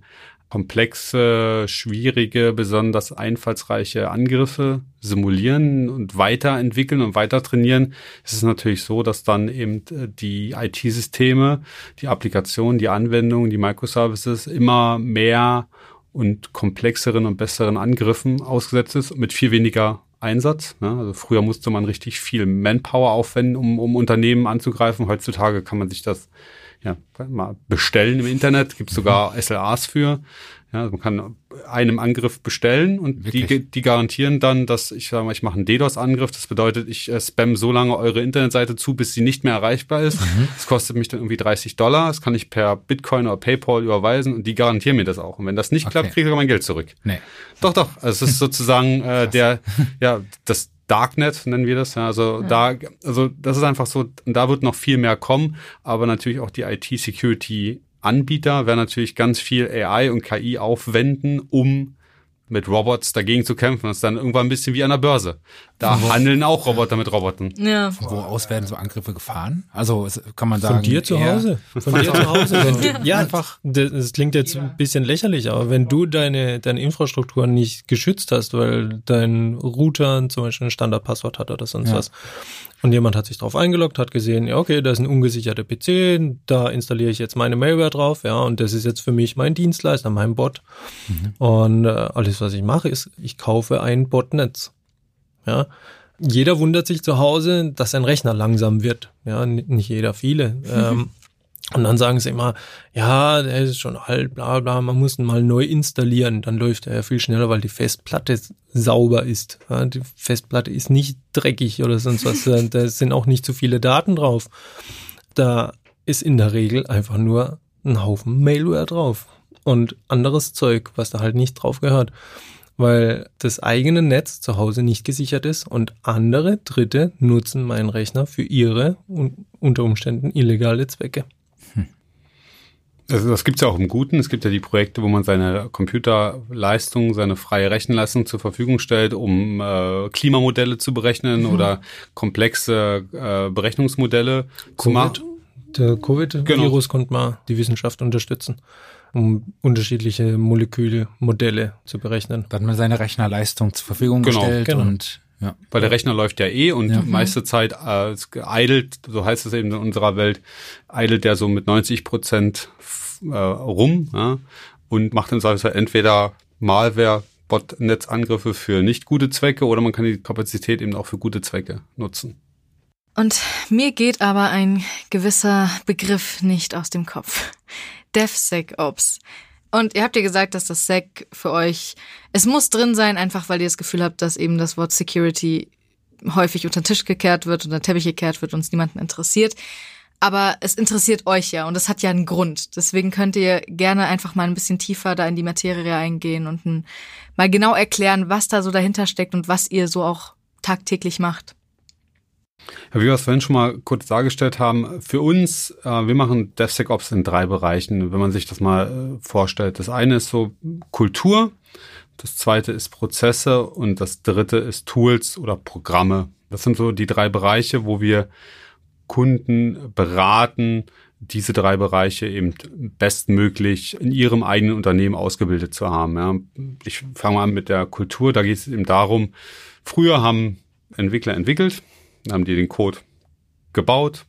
komplexe, schwierige, besonders einfallsreiche Angriffe simulieren und weiterentwickeln und weiter trainieren, ist es natürlich so, dass dann eben äh, die IT-Systeme, die Applikationen, die Anwendungen, die Microservices immer mehr und komplexeren und besseren Angriffen ausgesetzt ist mit viel weniger Einsatz. Ne? Also früher musste man richtig viel Manpower aufwenden, um, um Unternehmen anzugreifen. Heutzutage kann man sich das ja, mal bestellen im Internet, gibt sogar SLAs für. Ja, man kann einem Angriff bestellen und die, Wirklich? die garantieren dann, dass ich sage mal, ich mache einen DDoS-Angriff. Das bedeutet, ich äh, spam so lange eure Internetseite zu, bis sie nicht mehr erreichbar ist. Das kostet mich dann irgendwie 30 Dollar. Das kann ich per Bitcoin oder PayPal überweisen und die garantieren mir das auch. Und wenn das nicht klappt, Okay. kriege ich mein Geld zurück. Nee. Doch, doch. Also es ist sozusagen äh, der, ja, das Darknet nennen wir das. Ja, also da, also das ist einfach so, da wird noch viel mehr kommen, aber natürlich auch die IT-Security Anbieter werden natürlich ganz viel AI und KI aufwenden, um mit Robots dagegen zu kämpfen. Das ist dann irgendwann ein bisschen wie an der Börse. Da handeln auch Roboter mit Robotern. Ja. Woraus werden so Angriffe gefahren? Also kann man sagen. Von dir zu Hause. Von dir zu Hause. Du, ja, einfach. Das, das klingt jetzt ein bisschen lächerlich, aber wenn du deine, deine Infrastruktur nicht geschützt hast, weil dein Router zum Beispiel ein Standardpasswort hat oder sonst Ja. was. Und jemand hat sich drauf eingeloggt, hat gesehen, ja, okay, da ist ein ungesicherter PC, da installiere ich jetzt meine Malware drauf, ja, und das ist jetzt für mich mein Dienstleister, mein Bot. Und äh, alles, was ich mache, ist, ich kaufe ein Botnetz. Ja. Jeder wundert sich zu Hause, dass sein Rechner langsam wird. Ja, nicht jeder, viele. Ähm, und dann sagen sie immer, ja, der ist schon alt, bla bla, man muss ihn mal neu installieren. Dann läuft er ja viel schneller, weil die Festplatte sauber ist. Ja, die Festplatte ist nicht dreckig oder sonst was. Da sind auch nicht zu viele Daten drauf. Da ist in der Regel einfach nur ein Haufen Malware drauf. Und anderes Zeug, was da halt nicht drauf gehört weil das eigene Netz zu Hause nicht gesichert ist und andere Dritte nutzen meinen Rechner für ihre un unter Umständen illegale Zwecke. Also das gibt's ja auch im Guten. Es gibt ja die Projekte, wo man seine Computerleistung, seine freie Rechenleistung zur Verfügung stellt, um äh, Klimamodelle zu berechnen oder komplexe äh, Berechnungsmodelle zu machen. Der Covid-Virus konnte mal die Wissenschaft unterstützen, um unterschiedliche Molekülmodelle zu berechnen. Da hat man seine Rechnerleistung zur Verfügung Genau, gestellt genau. und ja. Weil der Rechner läuft ja eh und Ja. die meiste Zeit äh, eidelt, so heißt es eben in unserer Welt, eidelt der so mit 90 Prozent äh, rum ja, und macht im Zweifelsfall entweder Malware, Botnetzangriffe für nicht gute Zwecke oder man kann die Kapazität eben auch für gute Zwecke nutzen. Und mir geht aber ein gewisser Begriff nicht aus dem Kopf. DevSecOps. Und ihr habt ja gesagt, dass das Sec für euch, es muss drin sein, einfach weil ihr das Gefühl habt, dass eben das Wort Security häufig unter den Tisch gekehrt wird, unter den Teppich gekehrt wird und es niemanden interessiert. Aber es interessiert euch ja und das hat ja einen Grund. Deswegen könnt ihr gerne einfach mal ein bisschen tiefer da in die Materie eingehen und mal genau erklären, was da so dahinter steckt und was ihr so auch tagtäglich macht. Ja, wie wir es vorhin schon mal kurz dargestellt haben, für uns, äh, wir machen DevSecOps in drei Bereichen, wenn man sich das mal äh, vorstellt. Das eine ist so Kultur, das zweite ist Prozesse und das dritte ist Tools oder Programme. Das sind so die drei Bereiche, wo wir Kunden beraten, diese drei Bereiche eben bestmöglich in ihrem eigenen Unternehmen ausgebildet zu haben. Ja. Ich fange mal an mit der Kultur. Da geht es eben darum, früher haben Entwickler entwickelt, haben die den Code gebaut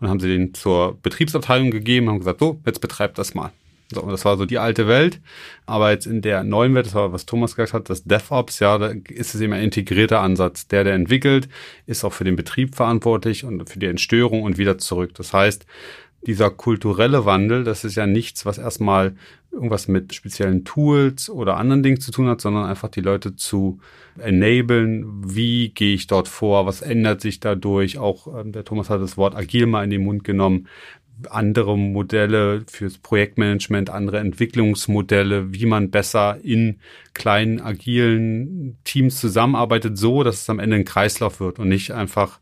und haben sie den zur Betriebsabteilung gegeben, haben gesagt, so, jetzt betreibt das mal. So, das war so die alte Welt. Aber jetzt in der neuen Welt, das war, was Thomas gesagt hat, das DevOps, ja, da ist es eben ein integrierter Ansatz. Der, der entwickelt, ist auch für den Betrieb verantwortlich und für die Entstörung und wieder zurück. Das heißt, dieser kulturelle Wandel, das ist ja nichts, was erstmal irgendwas mit speziellen Tools oder anderen Dingen zu tun hat, sondern einfach die Leute zu enablen. Wie gehe ich dort vor? Was ändert sich dadurch? Auch ähm, der Thomas hat das Wort agil mal in den Mund genommen andere Modelle fürs Projektmanagement, andere Entwicklungsmodelle, wie man besser in kleinen, agilen Teams zusammenarbeitet, so dass es am Ende ein Kreislauf wird und nicht einfach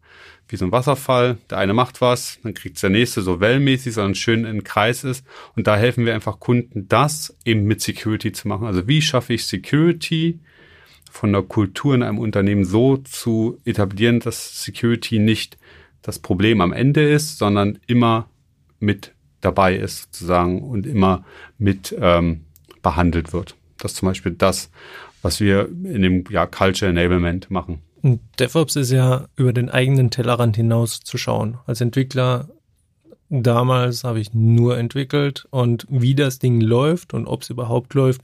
wie so ein Wasserfall. Der eine macht was, dann kriegt der nächste so wellmäßig, sondern schön in Kreis ist. Und da helfen wir einfach Kunden, das eben mit Security zu machen. Also wie schaffe ich Security von der Kultur in einem Unternehmen so zu etablieren, dass Security nicht das Problem am Ende ist, sondern immer mit dabei ist sozusagen und immer mit ähm, behandelt wird. Das ist zum Beispiel das, was wir in dem ja, Culture Enablement machen. Und DevOps ist ja über den eigenen Tellerrand hinaus zu schauen. Als Entwickler damals habe ich nur entwickelt und wie das Ding läuft und ob es überhaupt läuft,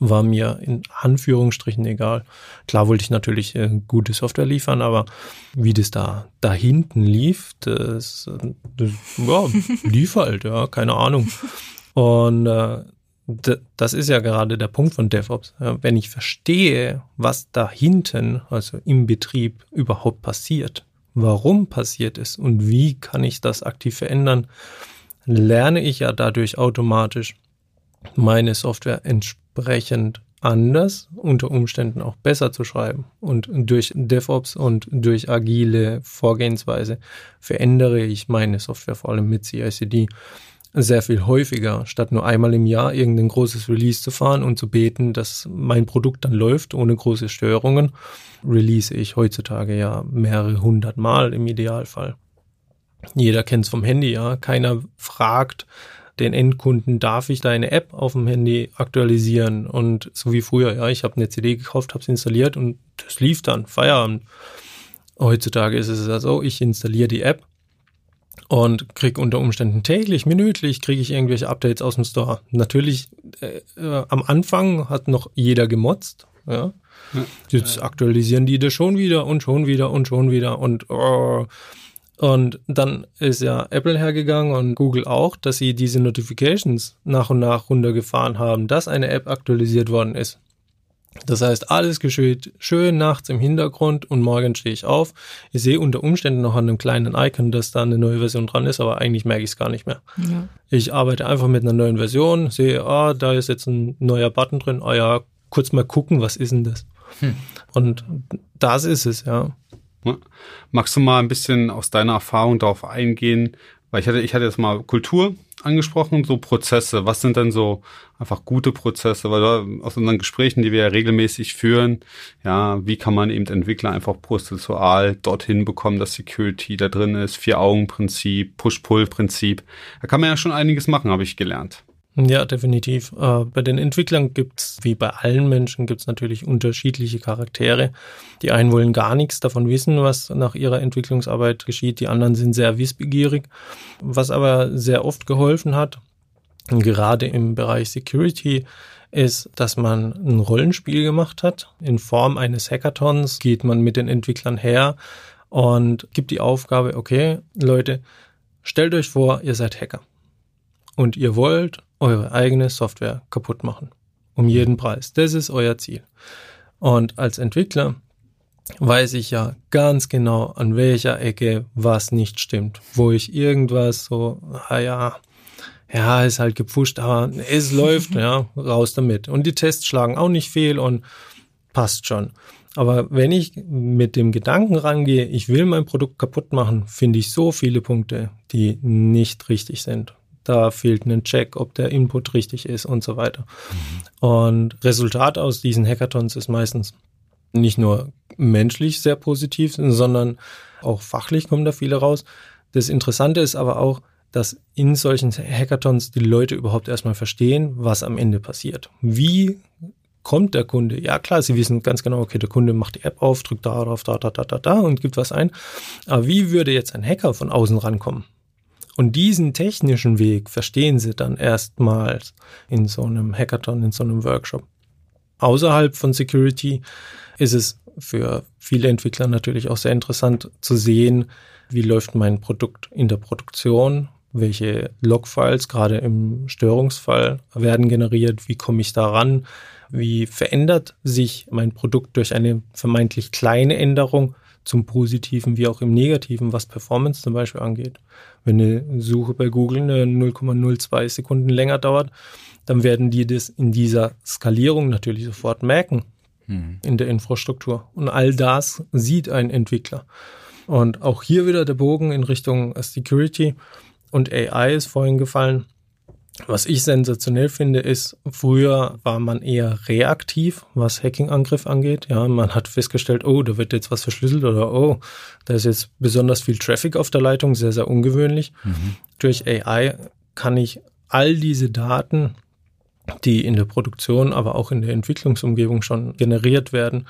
war mir in Anführungsstrichen egal. Klar wollte ich natürlich äh, gute Software liefern, aber wie das da, da hinten lief, das, das ja, lief halt, ja, keine Ahnung. Und äh, das ist ja gerade der Punkt von DevOps. Wenn ich verstehe, was da hinten, also im Betrieb überhaupt passiert, warum passiert es und wie kann ich das aktiv verändern, lerne ich ja dadurch automatisch meine Software entsprechend anders, unter Umständen auch besser zu schreiben. Und durch DevOps und durch agile Vorgehensweise verändere ich meine Software, vor allem mit CICD, sehr viel häufiger, statt nur einmal im Jahr irgendein großes Release zu fahren und zu beten, dass mein Produkt dann läuft ohne große Störungen, release ich heutzutage ja mehrere hundert Mal im Idealfall. Jeder kennt es vom Handy, ja. Keiner fragt, den Endkunden, darf ich deine App auf dem Handy aktualisieren? Und so wie früher, ja, ich habe eine CD gekauft, habe es installiert und das lief dann, Feierabend. Heutzutage ist es ja so, ich installiere die App und kriege unter Umständen täglich, minütlich, kriege ich irgendwelche Updates aus dem Store. Natürlich, äh, äh, am Anfang hat noch jeder gemotzt, ja. Jetzt aktualisieren die das schon wieder und schon wieder und schon wieder und oh, und dann ist ja Apple hergegangen und Google auch, dass sie diese Notifications nach und nach runtergefahren haben, dass eine App aktualisiert worden ist. Das heißt, alles geschieht schön nachts im Hintergrund und morgen stehe ich auf. Ich sehe unter Umständen noch an einem kleinen Icon, dass da eine neue Version dran ist, aber eigentlich merke ich es gar nicht mehr. Ja. Ich arbeite einfach mit einer neuen Version, sehe, ah, da ist jetzt ein neuer Button drin, ah ja, kurz mal gucken, was ist denn das? Hm. Und das ist es, ja. Magst du mal ein bisschen aus deiner Erfahrung darauf eingehen? Weil ich hatte, ich hatte jetzt mal Kultur angesprochen, so Prozesse. Was sind denn so einfach gute Prozesse? Weil da, aus unseren Gesprächen, die wir ja regelmäßig führen, ja, wie kann man eben Entwickler einfach prozessual dorthin bekommen, dass Security da drin ist, Vier-Augen-Prinzip, Push-Pull-Prinzip. Da kann man ja schon einiges machen, habe ich gelernt. Ja, definitiv. Äh, bei den Entwicklern gibt's wie bei allen Menschen, gibt's natürlich unterschiedliche Charaktere. Die einen wollen gar nichts davon wissen, was nach ihrer Entwicklungsarbeit geschieht. Die anderen sind sehr wissbegierig. Was aber sehr oft geholfen hat, gerade im Bereich Security, ist, dass man ein Rollenspiel gemacht hat. In Form eines Hackathons geht man mit den Entwicklern her und gibt die Aufgabe, okay, Leute, stellt euch vor, ihr seid Hacker und ihr wollt eure eigene Software kaputt machen. Um jeden Preis. Das ist euer Ziel. Und als Entwickler weiß ich ja ganz genau, an welcher Ecke was nicht stimmt. Wo ich irgendwas so, ah ja, ja, ist halt gepfuscht, aber es läuft, ja, raus damit. Und die Tests schlagen auch nicht fehl und passt schon. Aber wenn ich mit dem Gedanken rangehe, ich will mein Produkt kaputt machen, finde ich so viele Punkte, die nicht richtig sind da fehlt ein Check, ob der Input richtig ist und so weiter. Mhm. Und Resultat aus diesen Hackathons ist meistens nicht nur menschlich sehr positiv, sondern auch fachlich kommen da viele raus. Das Interessante ist aber auch, dass in solchen Hackathons die Leute überhaupt erstmal verstehen, was am Ende passiert. Wie kommt der Kunde? Ja, klar, sie wissen ganz genau, okay, der Kunde macht die App auf, drückt darauf, da, da, da, da, da und gibt was ein. Aber wie würde jetzt ein Hacker von außen rankommen? Und diesen technischen Weg verstehen sie dann erstmals in so einem Hackathon, in so einem Workshop. Außerhalb von Security ist es für viele Entwickler natürlich auch sehr interessant zu sehen, wie läuft mein Produkt in der Produktion, welche Logfiles gerade im Störungsfall werden generiert, wie komme ich daran, wie verändert sich mein Produkt durch eine vermeintlich kleine Änderung zum Positiven wie auch im Negativen, was Performance zum Beispiel angeht. Wenn eine Suche bei Google eine 0,02 Sekunden länger dauert, dann werden die das in dieser Skalierung natürlich sofort merken mhm. in der Infrastruktur. Und all das sieht ein Entwickler. Und auch hier wieder der Bogen in Richtung Security und AI ist vorhin gefallen. Was ich sensationell finde, ist, früher war man eher reaktiv, was Hacking-Angriff angeht. Ja, man hat festgestellt, oh, da wird jetzt was verschlüsselt oder oh, da ist jetzt besonders viel Traffic auf der Leitung, sehr, sehr ungewöhnlich. Mhm. Durch AI kann ich all diese Daten, die in der Produktion, aber auch in der Entwicklungsumgebung schon generiert werden,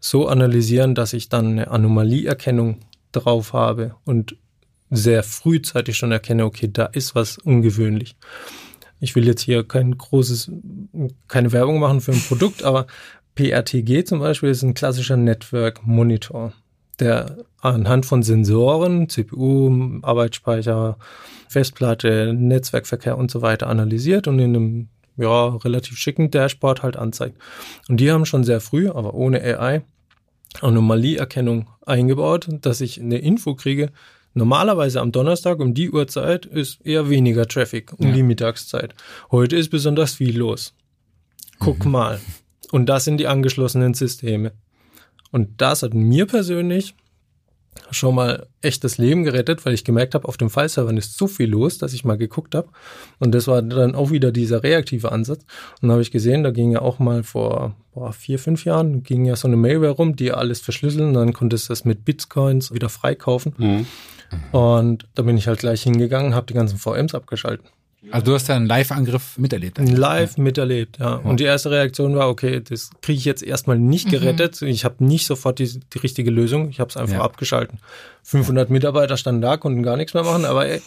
so analysieren, dass ich dann eine Anomalieerkennung drauf habe und sehr frühzeitig schon erkenne, okay, da ist was ungewöhnlich. Ich will jetzt hier kein großes, keine Werbung machen für ein Produkt, aber PRTG zum Beispiel ist ein klassischer Network Monitor, der anhand von Sensoren, CPU, Arbeitsspeicher, Festplatte, Netzwerkverkehr und so weiter analysiert und in einem ja, relativ schicken Dashboard halt anzeigt. Und die haben schon sehr früh, aber ohne AI, Anomalieerkennung eingebaut, dass ich eine Info kriege. Normalerweise am Donnerstag um die Uhrzeit ist eher weniger Traffic um ja. die Mittagszeit. Heute ist besonders viel los. Guck mhm. mal. Und das sind die angeschlossenen Systeme. Und das hat mir persönlich schon mal echt das Leben gerettet, weil ich gemerkt habe, auf dem File-Servern ist so viel los, dass ich mal geguckt habe. Und das war dann auch wieder dieser reaktive Ansatz. Und dann habe ich gesehen, da ging ja auch mal vor boah, vier, fünf Jahren, ging ja so eine Mailware rum, die alles verschlüsseln. Dann konntest du das mit Bitcoins wieder freikaufen. Mhm. Und da bin ich halt gleich hingegangen, habe die ganzen VMs abgeschalten. Also du hast ja einen Live-Angriff miterlebt. Einen Live miterlebt, ja. Und die erste Reaktion war, okay, das kriege ich jetzt erstmal nicht mhm. gerettet. Mhm. Ich habe nicht sofort die, die richtige Lösung. Ich habe es einfach ja. abgeschalten. 500 Mitarbeiter standen da, konnten gar nichts mehr machen, aber ey,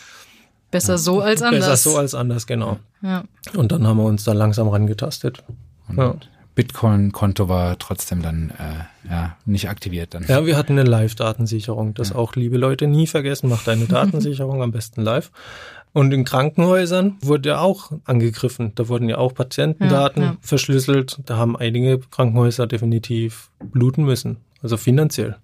Besser so als anders. Besser so als anders, genau. Ja. Und dann haben wir uns da langsam rangetastet. Und ja. Bitcoin-Konto war trotzdem dann äh, ja, nicht aktiviert. Dann. Ja, wir hatten eine Live-Datensicherung. Das ja. auch, liebe Leute, nie vergessen, macht eine Datensicherung am besten live. Und in Krankenhäusern wurde auch angegriffen. Da wurden ja auch Patientendaten ja, ja. verschlüsselt. Da haben einige Krankenhäuser definitiv bluten müssen. Also finanziell.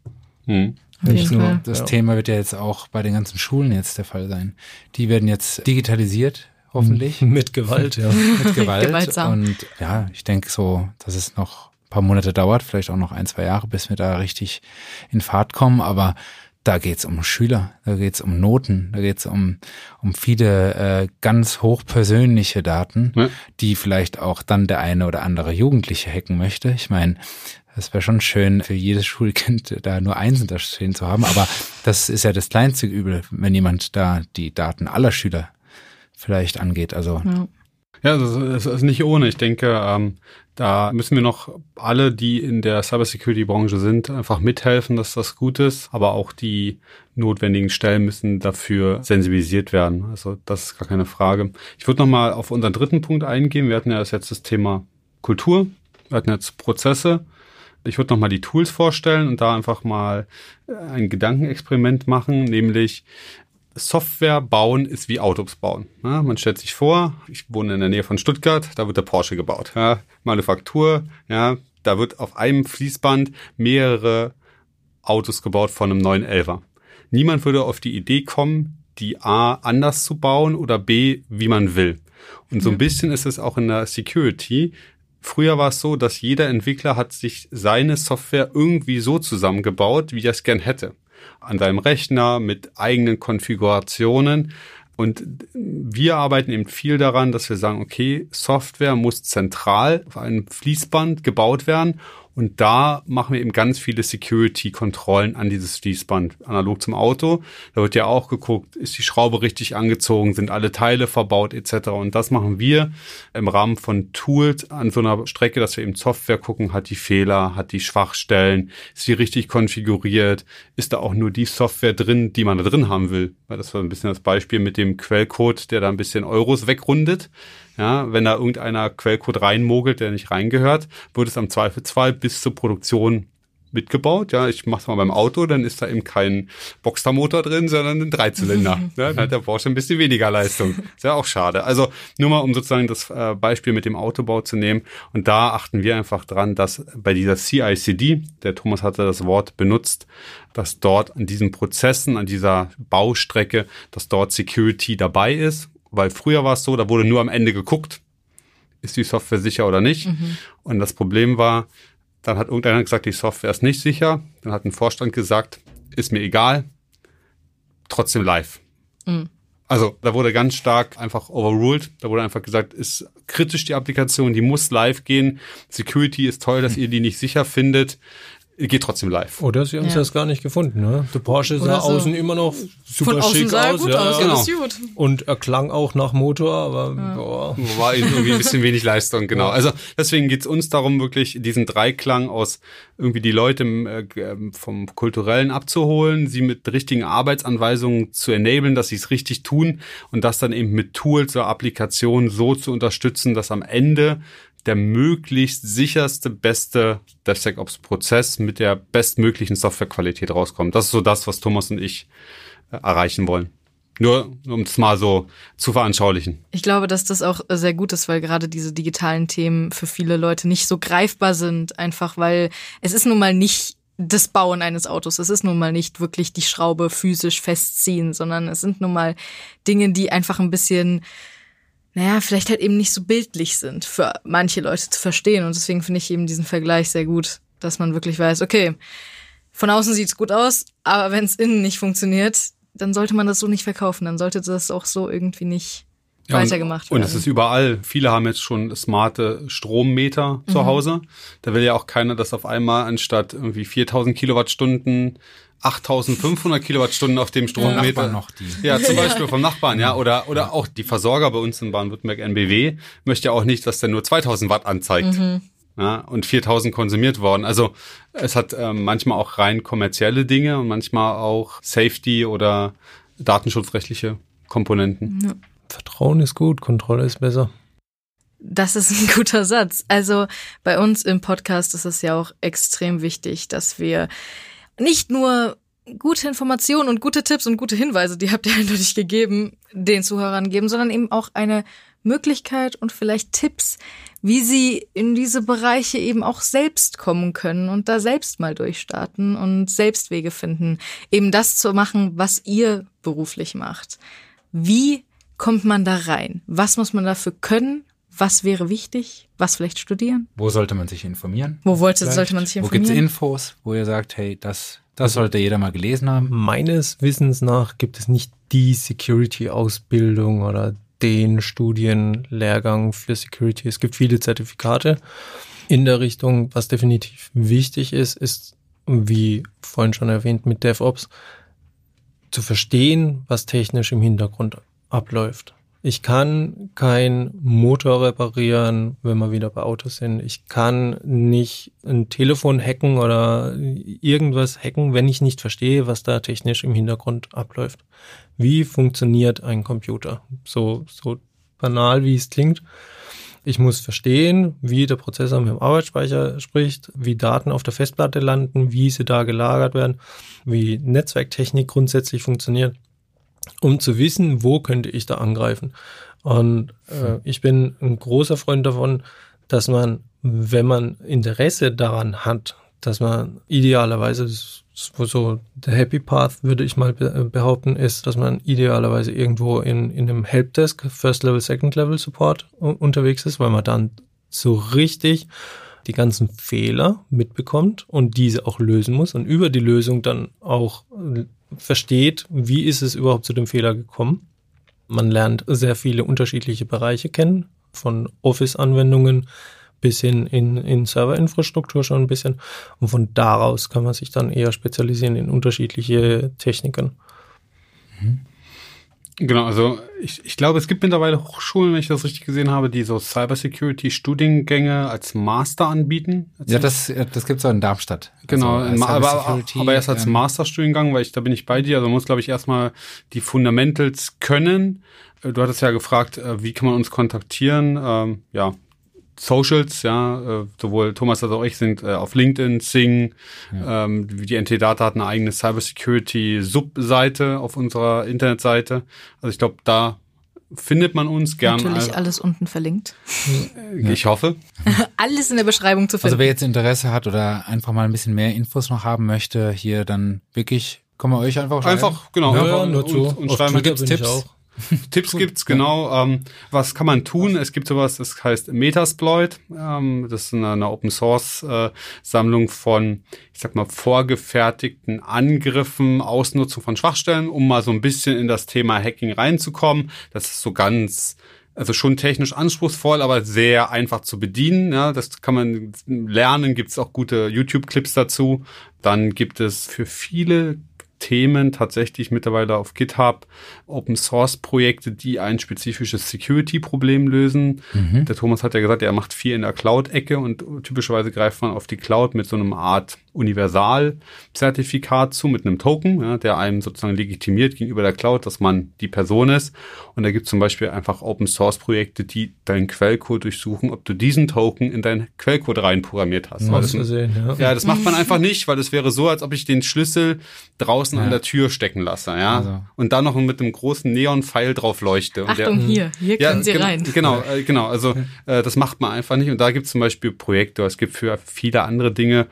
Hm. Nicht nur. Das ja. Thema wird ja jetzt auch bei den ganzen Schulen jetzt der Fall sein. Die werden jetzt digitalisiert, hoffentlich. Mit Gewalt, ja. Mit Gewalt. Gewaltsam. Und ja, ich denke so, dass es noch ein paar Monate dauert, vielleicht auch noch ein, zwei Jahre, bis wir da richtig in Fahrt kommen. Aber da geht's um Schüler, da geht's um Noten, da geht's um, um viele äh, ganz hochpersönliche Daten, ja. die vielleicht auch dann der eine oder andere Jugendliche hacken möchte. Ich meine, das wäre schon schön für jedes Schulkind da nur Einsen da stehen zu haben, aber das ist ja das kleinste Übel, wenn jemand da die Daten aller Schüler vielleicht angeht. Also ja. Ja, das ist nicht ohne. Ich denke, ähm, da müssen wir noch alle, die in der Cybersecurity-Branche sind, einfach mithelfen, dass das gut ist. Aber auch die notwendigen Stellen müssen dafür sensibilisiert werden. Also das ist gar keine Frage. Ich würde noch mal auf unseren dritten Punkt eingehen. Wir hatten ja jetzt das Thema Kultur. Wir hatten jetzt Prozesse. Ich würde noch mal die Tools vorstellen und da einfach mal ein Gedankenexperiment machen, nämlich Software bauen ist wie Autos bauen. Ja, man stellt sich vor, ich wohne in der Nähe von Stuttgart, da wird der Porsche gebaut. Ja, Manufaktur, ja, da wird auf einem Fließband mehrere Autos gebaut von einem neuen Elver. Niemand würde auf die Idee kommen, die A anders zu bauen oder B, wie man will. Und so ein bisschen ist es auch in der Security. Früher war es so, dass jeder Entwickler hat sich seine Software irgendwie so zusammengebaut, wie er es gern hätte an seinem Rechner mit eigenen Konfigurationen. Und wir arbeiten eben viel daran, dass wir sagen, okay, Software muss zentral auf einem Fließband gebaut werden Und da machen wir eben ganz viele Security-Kontrollen an dieses Fließband, analog zum Auto. Da wird ja auch geguckt, ist die Schraube richtig angezogen, sind alle Teile verbaut etc. Und das machen wir im Rahmen von Tools an so einer Strecke, dass wir eben Software gucken, hat die Fehler, hat die Schwachstellen, ist sie richtig konfiguriert, ist da auch nur die Software drin, die man da drin haben will. Weil das war ein bisschen das Beispiel mit dem Quellcode, der da ein bisschen Euros wegrundet. Ja, wenn da irgendeiner Quellcode reinmogelt, der nicht reingehört, wird es am Zweifelsfall bis zur Produktion mitgebaut. Ja, ich mache es mal beim Auto, dann ist da eben kein Boxermotor drin, sondern ein Dreizylinder. ja, dann hat der Porsche ein bisschen weniger Leistung. Ist ja auch schade. Also nur mal, um sozusagen das äh, Beispiel mit dem Autobau zu nehmen. Und da achten wir einfach dran, dass bei dieser CICD, der Thomas hatte das Wort benutzt, dass dort an diesen Prozessen, an dieser Baustrecke, dass dort Security dabei ist weil früher war es so, da wurde nur am Ende geguckt, ist die Software sicher oder nicht. Mhm. Und das Problem war, dann hat irgendeiner gesagt, die Software ist nicht sicher. Dann hat ein Vorstand gesagt, ist mir egal, trotzdem live. Mhm. Also da wurde ganz stark einfach overruled. Da wurde einfach gesagt, ist kritisch die Applikation, die muss live gehen. Security ist toll, dass ihr die nicht sicher findet geht trotzdem live. Oder sie haben es ja. erst gar nicht gefunden. Ne? Der Porsche sah so. außen immer noch super Von schick aus. Gut ja. aus genau. gut. Und er klang auch nach Motor, aber ja. boah. war irgendwie ein bisschen wenig Leistung, genau. Also deswegen geht's uns darum, wirklich diesen Dreiklang aus irgendwie die Leute äh, ähm, vom Kulturellen abzuholen, sie mit richtigen Arbeitsanweisungen zu enablen, dass sie es richtig tun und das dann eben mit Tools oder Applikationen so zu unterstützen, dass am Ende der möglichst sicherste, beste DevSecOps-Prozess mit der bestmöglichen Softwarequalität rauskommt. Das ist so das, was Thomas und ich äh, erreichen wollen. Nur um es mal so zu veranschaulichen. Ich glaube, dass das auch sehr gut ist, weil gerade diese digitalen Themen für viele Leute nicht so greifbar sind, einfach weil es ist nun mal nicht das Bauen eines Autos. Es ist nun mal nicht wirklich die Schraube physisch festziehen, sondern es sind nun mal Dinge, die einfach ein bisschen naja, vielleicht halt eben nicht so bildlich sind für manche Leute zu verstehen. Und deswegen finde ich eben diesen Vergleich sehr gut, dass man wirklich weiß, okay, von außen sieht's gut aus, aber wenn es innen nicht funktioniert, dann sollte man das so nicht verkaufen. Dann sollte das auch so irgendwie nicht ja, weitergemacht werden. Und es ist überall. Viele haben jetzt schon smarte Strommeter mhm. zu Hause. Da will ja auch keiner, dass auf einmal anstatt irgendwie 4000 Kilowattstunden 8500 Kilowattstunden auf dem Strommeter. noch die. Ja, zum Beispiel vom Nachbarn, ja. Oder, oder auch die Versorger bei uns in Baden-Württemberg NBW möchte ja auch nicht, dass der nur 2000 Watt anzeigt. Mhm. Ja, und 4000 konsumiert worden. Also es hat äh, manchmal auch rein kommerzielle Dinge und manchmal auch Safety oder datenschutzrechtliche Komponenten. Ja. Vertrauen ist gut, Kontrolle ist besser. Das ist ein guter Satz. Also bei uns im Podcast ist es ja auch extrem wichtig, dass wir nicht nur gute Informationen und gute Tipps und gute Hinweise, die habt ihr eindeutig gegeben, den Zuhörern geben, sondern eben auch eine Möglichkeit und vielleicht Tipps, wie sie in diese Bereiche eben auch selbst kommen können und da selbst mal durchstarten und selbst Wege finden, eben das zu machen, was ihr beruflich macht. Wie kommt man da rein? Was muss man dafür können? Was wäre wichtig? Was vielleicht studieren? Wo sollte man sich informieren? Wo wollte, sollte man sich informieren? Wo gibt's Infos, wo ihr sagt, hey, das, das sollte jeder mal gelesen haben? Meines Wissens nach gibt es nicht die Security-Ausbildung oder den Studienlehrgang für Security. Es gibt viele Zertifikate in der Richtung. Was definitiv wichtig ist, ist, wie vorhin schon erwähnt, mit DevOps zu verstehen, was technisch im Hintergrund abläuft. Ich kann kein Motor reparieren, wenn wir wieder bei Autos sind. Ich kann nicht ein Telefon hacken oder irgendwas hacken, wenn ich nicht verstehe, was da technisch im Hintergrund abläuft. Wie funktioniert ein Computer? So, so banal, wie es klingt. Ich muss verstehen, wie der Prozessor mit dem Arbeitsspeicher spricht, wie Daten auf der Festplatte landen, wie sie da gelagert werden, wie Netzwerktechnik grundsätzlich funktioniert um zu wissen, wo könnte ich da angreifen. Und äh, ich bin ein großer Freund davon, dass man, wenn man Interesse daran hat, dass man idealerweise, so der Happy Path würde ich mal behaupten, ist, dass man idealerweise irgendwo in, in einem Helpdesk, First Level, Second Level Support unterwegs ist, weil man dann so richtig die ganzen Fehler mitbekommt und diese auch lösen muss und über die Lösung dann auch versteht, wie ist es überhaupt zu dem Fehler gekommen. Man lernt sehr viele unterschiedliche Bereiche kennen, von Office-Anwendungen bis hin in, in Serverinfrastruktur schon ein bisschen. Und von daraus kann man sich dann eher spezialisieren in unterschiedliche Techniken. Genau, also ich, ich glaube, es gibt mittlerweile Hochschulen, wenn ich das richtig gesehen habe, die so Cybersecurity-Studiengänge als Master anbieten. Ja, das, das gibt's auch in Darmstadt. Genau, Also, ma- aber, aber erst als ähm, Masterstudiengang, weil ich da bin ich bei dir. Also man muss, glaube ich, erstmal die Fundamentals können. Äh, Du hattest ja gefragt, äh, wie kann man uns kontaktieren? Ähm, ja, Socials, ja, äh, sowohl Thomas als auch ich sind äh, auf LinkedIn, Sing, ähm, die NT Data hat eine eigene Cybersecurity-Subseite auf unserer Internetseite. Also ich glaube, da findet man uns gern. Natürlich äh, alles unten verlinkt. Ich hoffe. Alles in der Beschreibung zu Also finden. wer jetzt Interesse hat oder einfach mal ein bisschen mehr Infos noch haben möchte, hier dann wirklich, kommen wir euch einfach schreiben? Einfach, genau. Ja, einfach ja, nur zu. Und, und schreiben ich Tipps. auch. Tipps gibt's genau. Ähm, was kann man tun? Es gibt sowas, das heißt Metasploit. Ähm, das ist eine, eine Open Source äh, Sammlung von, ich sag mal, vorgefertigten Angriffen, Ausnutzung von Schwachstellen, um mal so ein bisschen in das Thema Hacking reinzukommen. Das ist so ganz also schon technisch anspruchsvoll, aber sehr einfach zu bedienen. Ja, das kann man lernen. Gibt es auch gute YouTube-Clips dazu. Dann gibt es für viele Themen tatsächlich mittlerweile auf GitHub Open Source Projekte, die ein spezifisches Security Problem lösen. Der Thomas hat ja gesagt, er macht viel in der Cloud-Ecke und typischerweise greift man auf die Cloud mit so einem Art Universal-Zertifikat zu, mit einem Token, ja, der einem sozusagen legitimiert gegenüber der Cloud, dass man die Person ist. Und da gibt es zum Beispiel einfach Open Source Projekte, die deinen Quellcode durchsuchen, ob du diesen Token in deinen Quellcode reinprogrammiert hast. Das- gesehen, ja. ja, das macht man einfach nicht, weil es wäre so, als ob ich den Schlüssel draußen an Ja. der Tür stecken lasse, ja. Also. Und dann noch mit einem großen Neon-Pfeil drauf leuchte. Und der- Achtung, hier, hier können Sie rein. Genau, äh, genau. Also äh, das macht man einfach nicht. Und da gibt es zum Beispiel Projekte, es gibt für viele andere Dinge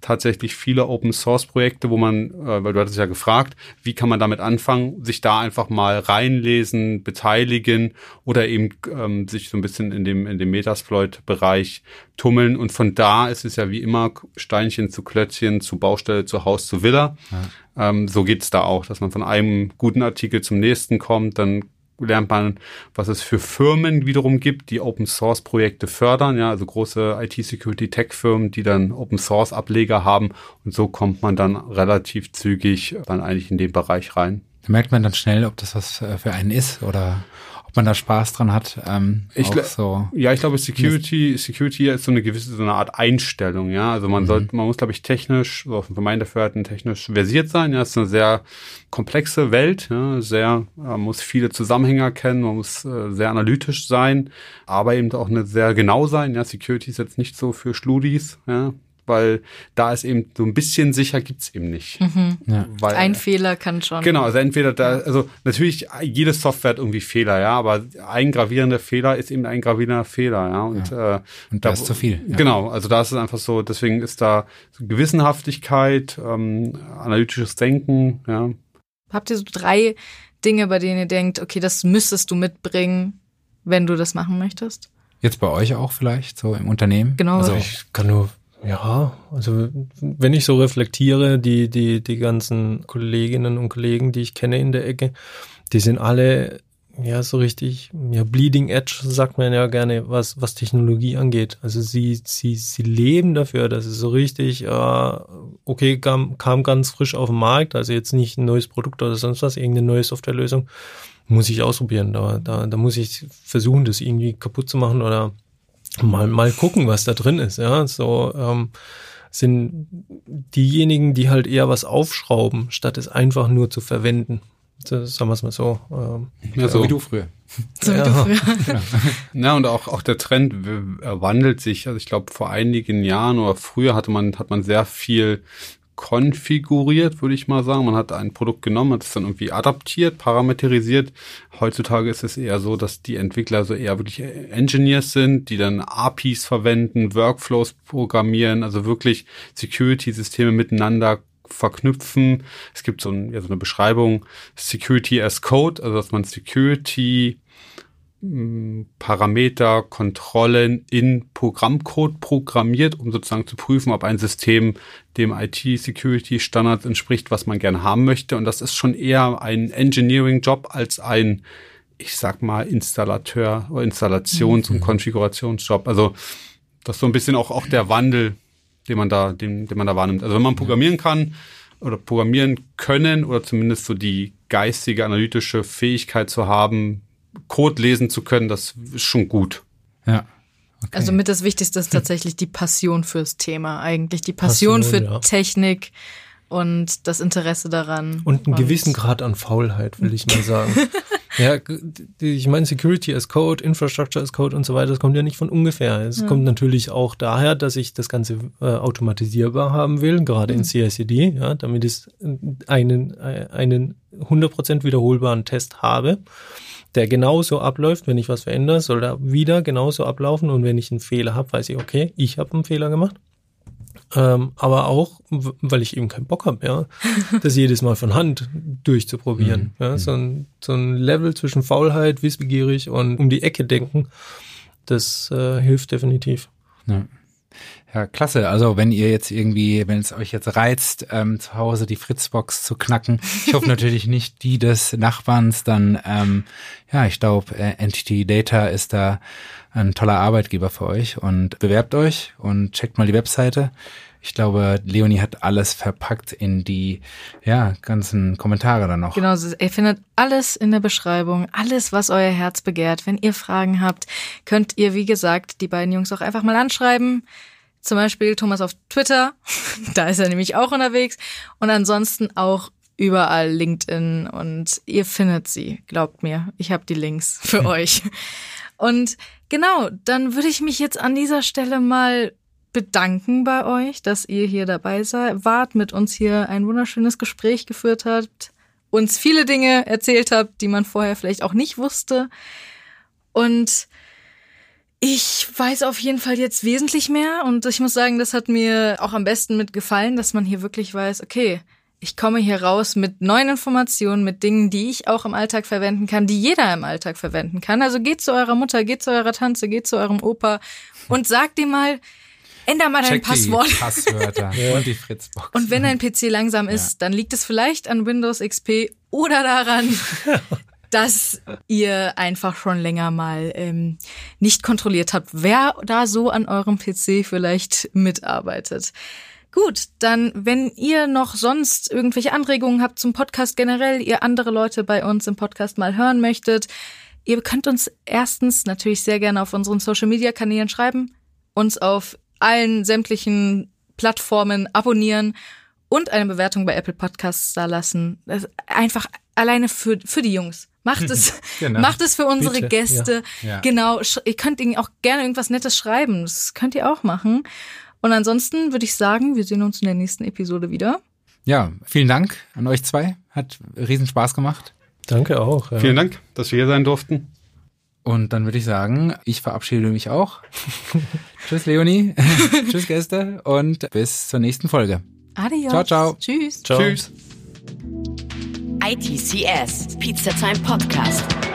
tatsächlich viele Open Source Projekte, wo man, äh, weil du hattest ja gefragt, wie kann man damit anfangen, sich da einfach mal reinlesen, beteiligen oder eben ähm, sich so ein bisschen in dem in dem Metasploit-Bereich tummeln. Und von da ist es ja wie immer Steinchen zu Klötzchen, zu Baustelle, zu Haus, zu Villa. Ähm, so geht's da auch, dass man von einem guten Artikel zum nächsten kommt, dann lernt man, was es für Firmen wiederum gibt, die Open Source Projekte fördern, ja, also große IT Security Tech Firmen, die dann Open Source Ableger haben und so kommt man dann relativ zügig dann eigentlich in den Bereich rein. Da merkt man dann schnell, ob das was äh, für einen ist oder man da Spaß dran hat. Ähm, Ich so. Ja, ich glaube, Security, Security ist so eine gewisse, so eine Art Einstellung, ja. Also man sollte, man muss, glaube ich, technisch, so von meinen Dafürhalten technisch versiert sein. Ja, es ist eine sehr komplexe Welt, ja, sehr, man muss viele Zusammenhänge erkennen, man muss äh, sehr analytisch sein, aber eben auch eine sehr genau sein. Ja, Security ist jetzt nicht so für Schludis, ja, weil da ist eben so ein bisschen sicher gibt's eben nicht. Ja. Weil, Ein Fehler kann schon. Genau, also entweder da, also natürlich, jede Software hat irgendwie Fehler, ja, aber ein gravierender Fehler ist eben ein gravierender Fehler, ja. Und, Äh, Und da ist zu viel. Ja. Genau, also da ist es einfach so, deswegen ist da so Gewissenhaftigkeit, ähm, analytisches Denken, ja. Habt ihr so drei Dinge, bei denen ihr denkt, okay, das müsstest du mitbringen, wenn du das machen möchtest? Jetzt bei euch auch vielleicht, so im Unternehmen? Genau. Also, Ich kann nur, ja, also wenn ich so reflektiere, die, die, die ganzen Kolleginnen und Kollegen, die ich kenne in der Ecke, die sind alle ja so richtig, ja, bleeding edge, sagt man ja gerne, was, was Technologie angeht. Also sie, sie, sie leben dafür, dass es so richtig, äh, okay, kam, kam ganz frisch auf den Markt, also jetzt nicht ein neues Produkt oder sonst was, irgendeine neue Softwarelösung, muss ich ausprobieren. Da, da, da muss ich versuchen, das irgendwie kaputt zu machen oder mal, mal gucken, was da drin ist. Ja, so ähm, sind diejenigen, die halt eher was aufschrauben, statt es einfach nur zu verwenden. So, sagen wir es mal so. Ähm, ja so wie du früher. So wie Ja. du früher. Ja, und auch, auch der Trend wandelt sich. Also ich glaube, vor einigen Jahren oder früher hatte man, hat man sehr viel konfiguriert, würde ich mal sagen. Man hat ein Produkt genommen, hat es dann irgendwie adaptiert, parameterisiert. Heutzutage ist es eher so, dass die Entwickler so eher wirklich Engineers sind, die dann APIs verwenden, Workflows programmieren, also wirklich Security-Systeme miteinander verknüpfen. Es gibt so, ein, ja, so eine Beschreibung, Security as Code, also dass man Security Parameter, Kontrollen in Programmcode programmiert, um sozusagen zu prüfen, ob ein System dem IT-Security-Standard entspricht, was man gerne haben möchte. Und das ist schon eher ein Engineering-Job als ein, ich sag mal, Installateur oder Installations- und Konfigurationsjob. Also Das ist so ein bisschen auch, auch der Wandel, den man da, den, den man da wahrnimmt. Also wenn man programmieren kann oder programmieren können oder zumindest so die geistige, analytische Fähigkeit zu haben, Code lesen zu können, das ist schon gut. Ja. Okay. Also mit das Wichtigste ist tatsächlich die Passion fürs Thema eigentlich, die Passion, Passion für ja. Technik und das Interesse daran. Und einen und gewissen Grad an Faulheit, will ich mal sagen. ja, ich meine, Security as Code, Infrastructure as Code und so weiter, das kommt ja nicht von ungefähr. Es ja. kommt natürlich auch daher, dass ich das Ganze äh, automatisierbar haben will, gerade mhm. in CICD, ja, damit ich einen, einen 100% wiederholbaren Test habe der genauso abläuft. Wenn ich was verändere, soll er wieder genauso ablaufen. Und wenn ich einen Fehler habe, weiß ich, okay, ich habe einen Fehler gemacht. Ähm, aber auch, weil ich eben keinen Bock habe, ja, das jedes Mal von Hand durchzuprobieren. Mhm. Ja, so ein, so ein Level zwischen Faulheit, wissbegierig und um die Ecke denken, das äh, hilft definitiv. Ja. Ja, klasse. Also wenn ihr jetzt irgendwie, wenn es euch jetzt reizt, ähm, zu Hause die Fritzbox zu knacken, ich hoffe natürlich nicht die des Nachbarns, dann ähm, ja, ich glaube, äh, Entity Data ist da ein toller Arbeitgeber für euch und bewerbt euch und checkt mal die Webseite. Ich glaube, Leonie hat alles verpackt in die ja, ganzen Kommentare dann noch. Genau, ihr findet alles in der Beschreibung, alles, was euer Herz begehrt. Wenn ihr Fragen habt, könnt ihr, wie gesagt, die beiden Jungs auch einfach mal anschreiben. Zum Beispiel Thomas auf Twitter, da ist er nämlich auch unterwegs. Und ansonsten auch überall LinkedIn und ihr findet sie, glaubt mir. Ich habe die Links für euch. Und genau, dann würde ich mich jetzt an dieser Stelle mal bedanken bei euch, dass ihr hier dabei seid, wart, mit uns hier ein wunderschönes Gespräch geführt habt, uns viele Dinge erzählt habt, die man vorher vielleicht auch nicht wusste. Und ich weiß auf jeden Fall jetzt wesentlich mehr und ich muss sagen, das hat mir auch am besten mitgefallen, dass man hier wirklich weiß, okay, ich komme hier raus mit neuen Informationen, mit Dingen, die ich auch im Alltag verwenden kann, die jeder im Alltag verwenden kann. Also geht zu eurer Mutter, geht zu eurer Tante, geht zu eurem Opa und sagt ihm mal, änder mal dein Passwort. Die Passwörter und die Fritzbox. Und wenn dein PC langsam ist, ja. dann liegt es vielleicht an Windows XP oder daran, dass ihr einfach schon länger mal ähm, nicht kontrolliert habt, wer da so an eurem PC vielleicht mitarbeitet. Gut, dann, wenn ihr noch sonst irgendwelche Anregungen habt zum Podcast generell, ihr andere Leute bei uns im Podcast mal hören möchtet, ihr könnt uns erstens natürlich sehr gerne auf unseren Social Media Kanälen schreiben, uns auf allen sämtlichen Plattformen abonnieren und eine Bewertung bei Apple Podcasts da lassen. einfach alleine für, für die Jungs. Macht es, genau. macht es für unsere Bitte. Gäste. Ja. Ja. Genau. Ihr könnt ihnen auch gerne irgendwas Nettes schreiben. Das könnt ihr auch machen. Und ansonsten würde ich sagen, wir sehen uns in der nächsten Episode wieder. Ja, vielen Dank an euch zwei. Hat riesen Spaß gemacht. Danke auch. Ja. Vielen Dank, dass wir hier sein durften. Und dann würde ich sagen, ich verabschiede mich auch. Tschüss, Leonie. Tschüss, Gäste. Und bis zur nächsten Folge. Adios. Ciao, ciao. Tschüss. Ciao. Tschüss. ITCS, Pizza Time Podcast.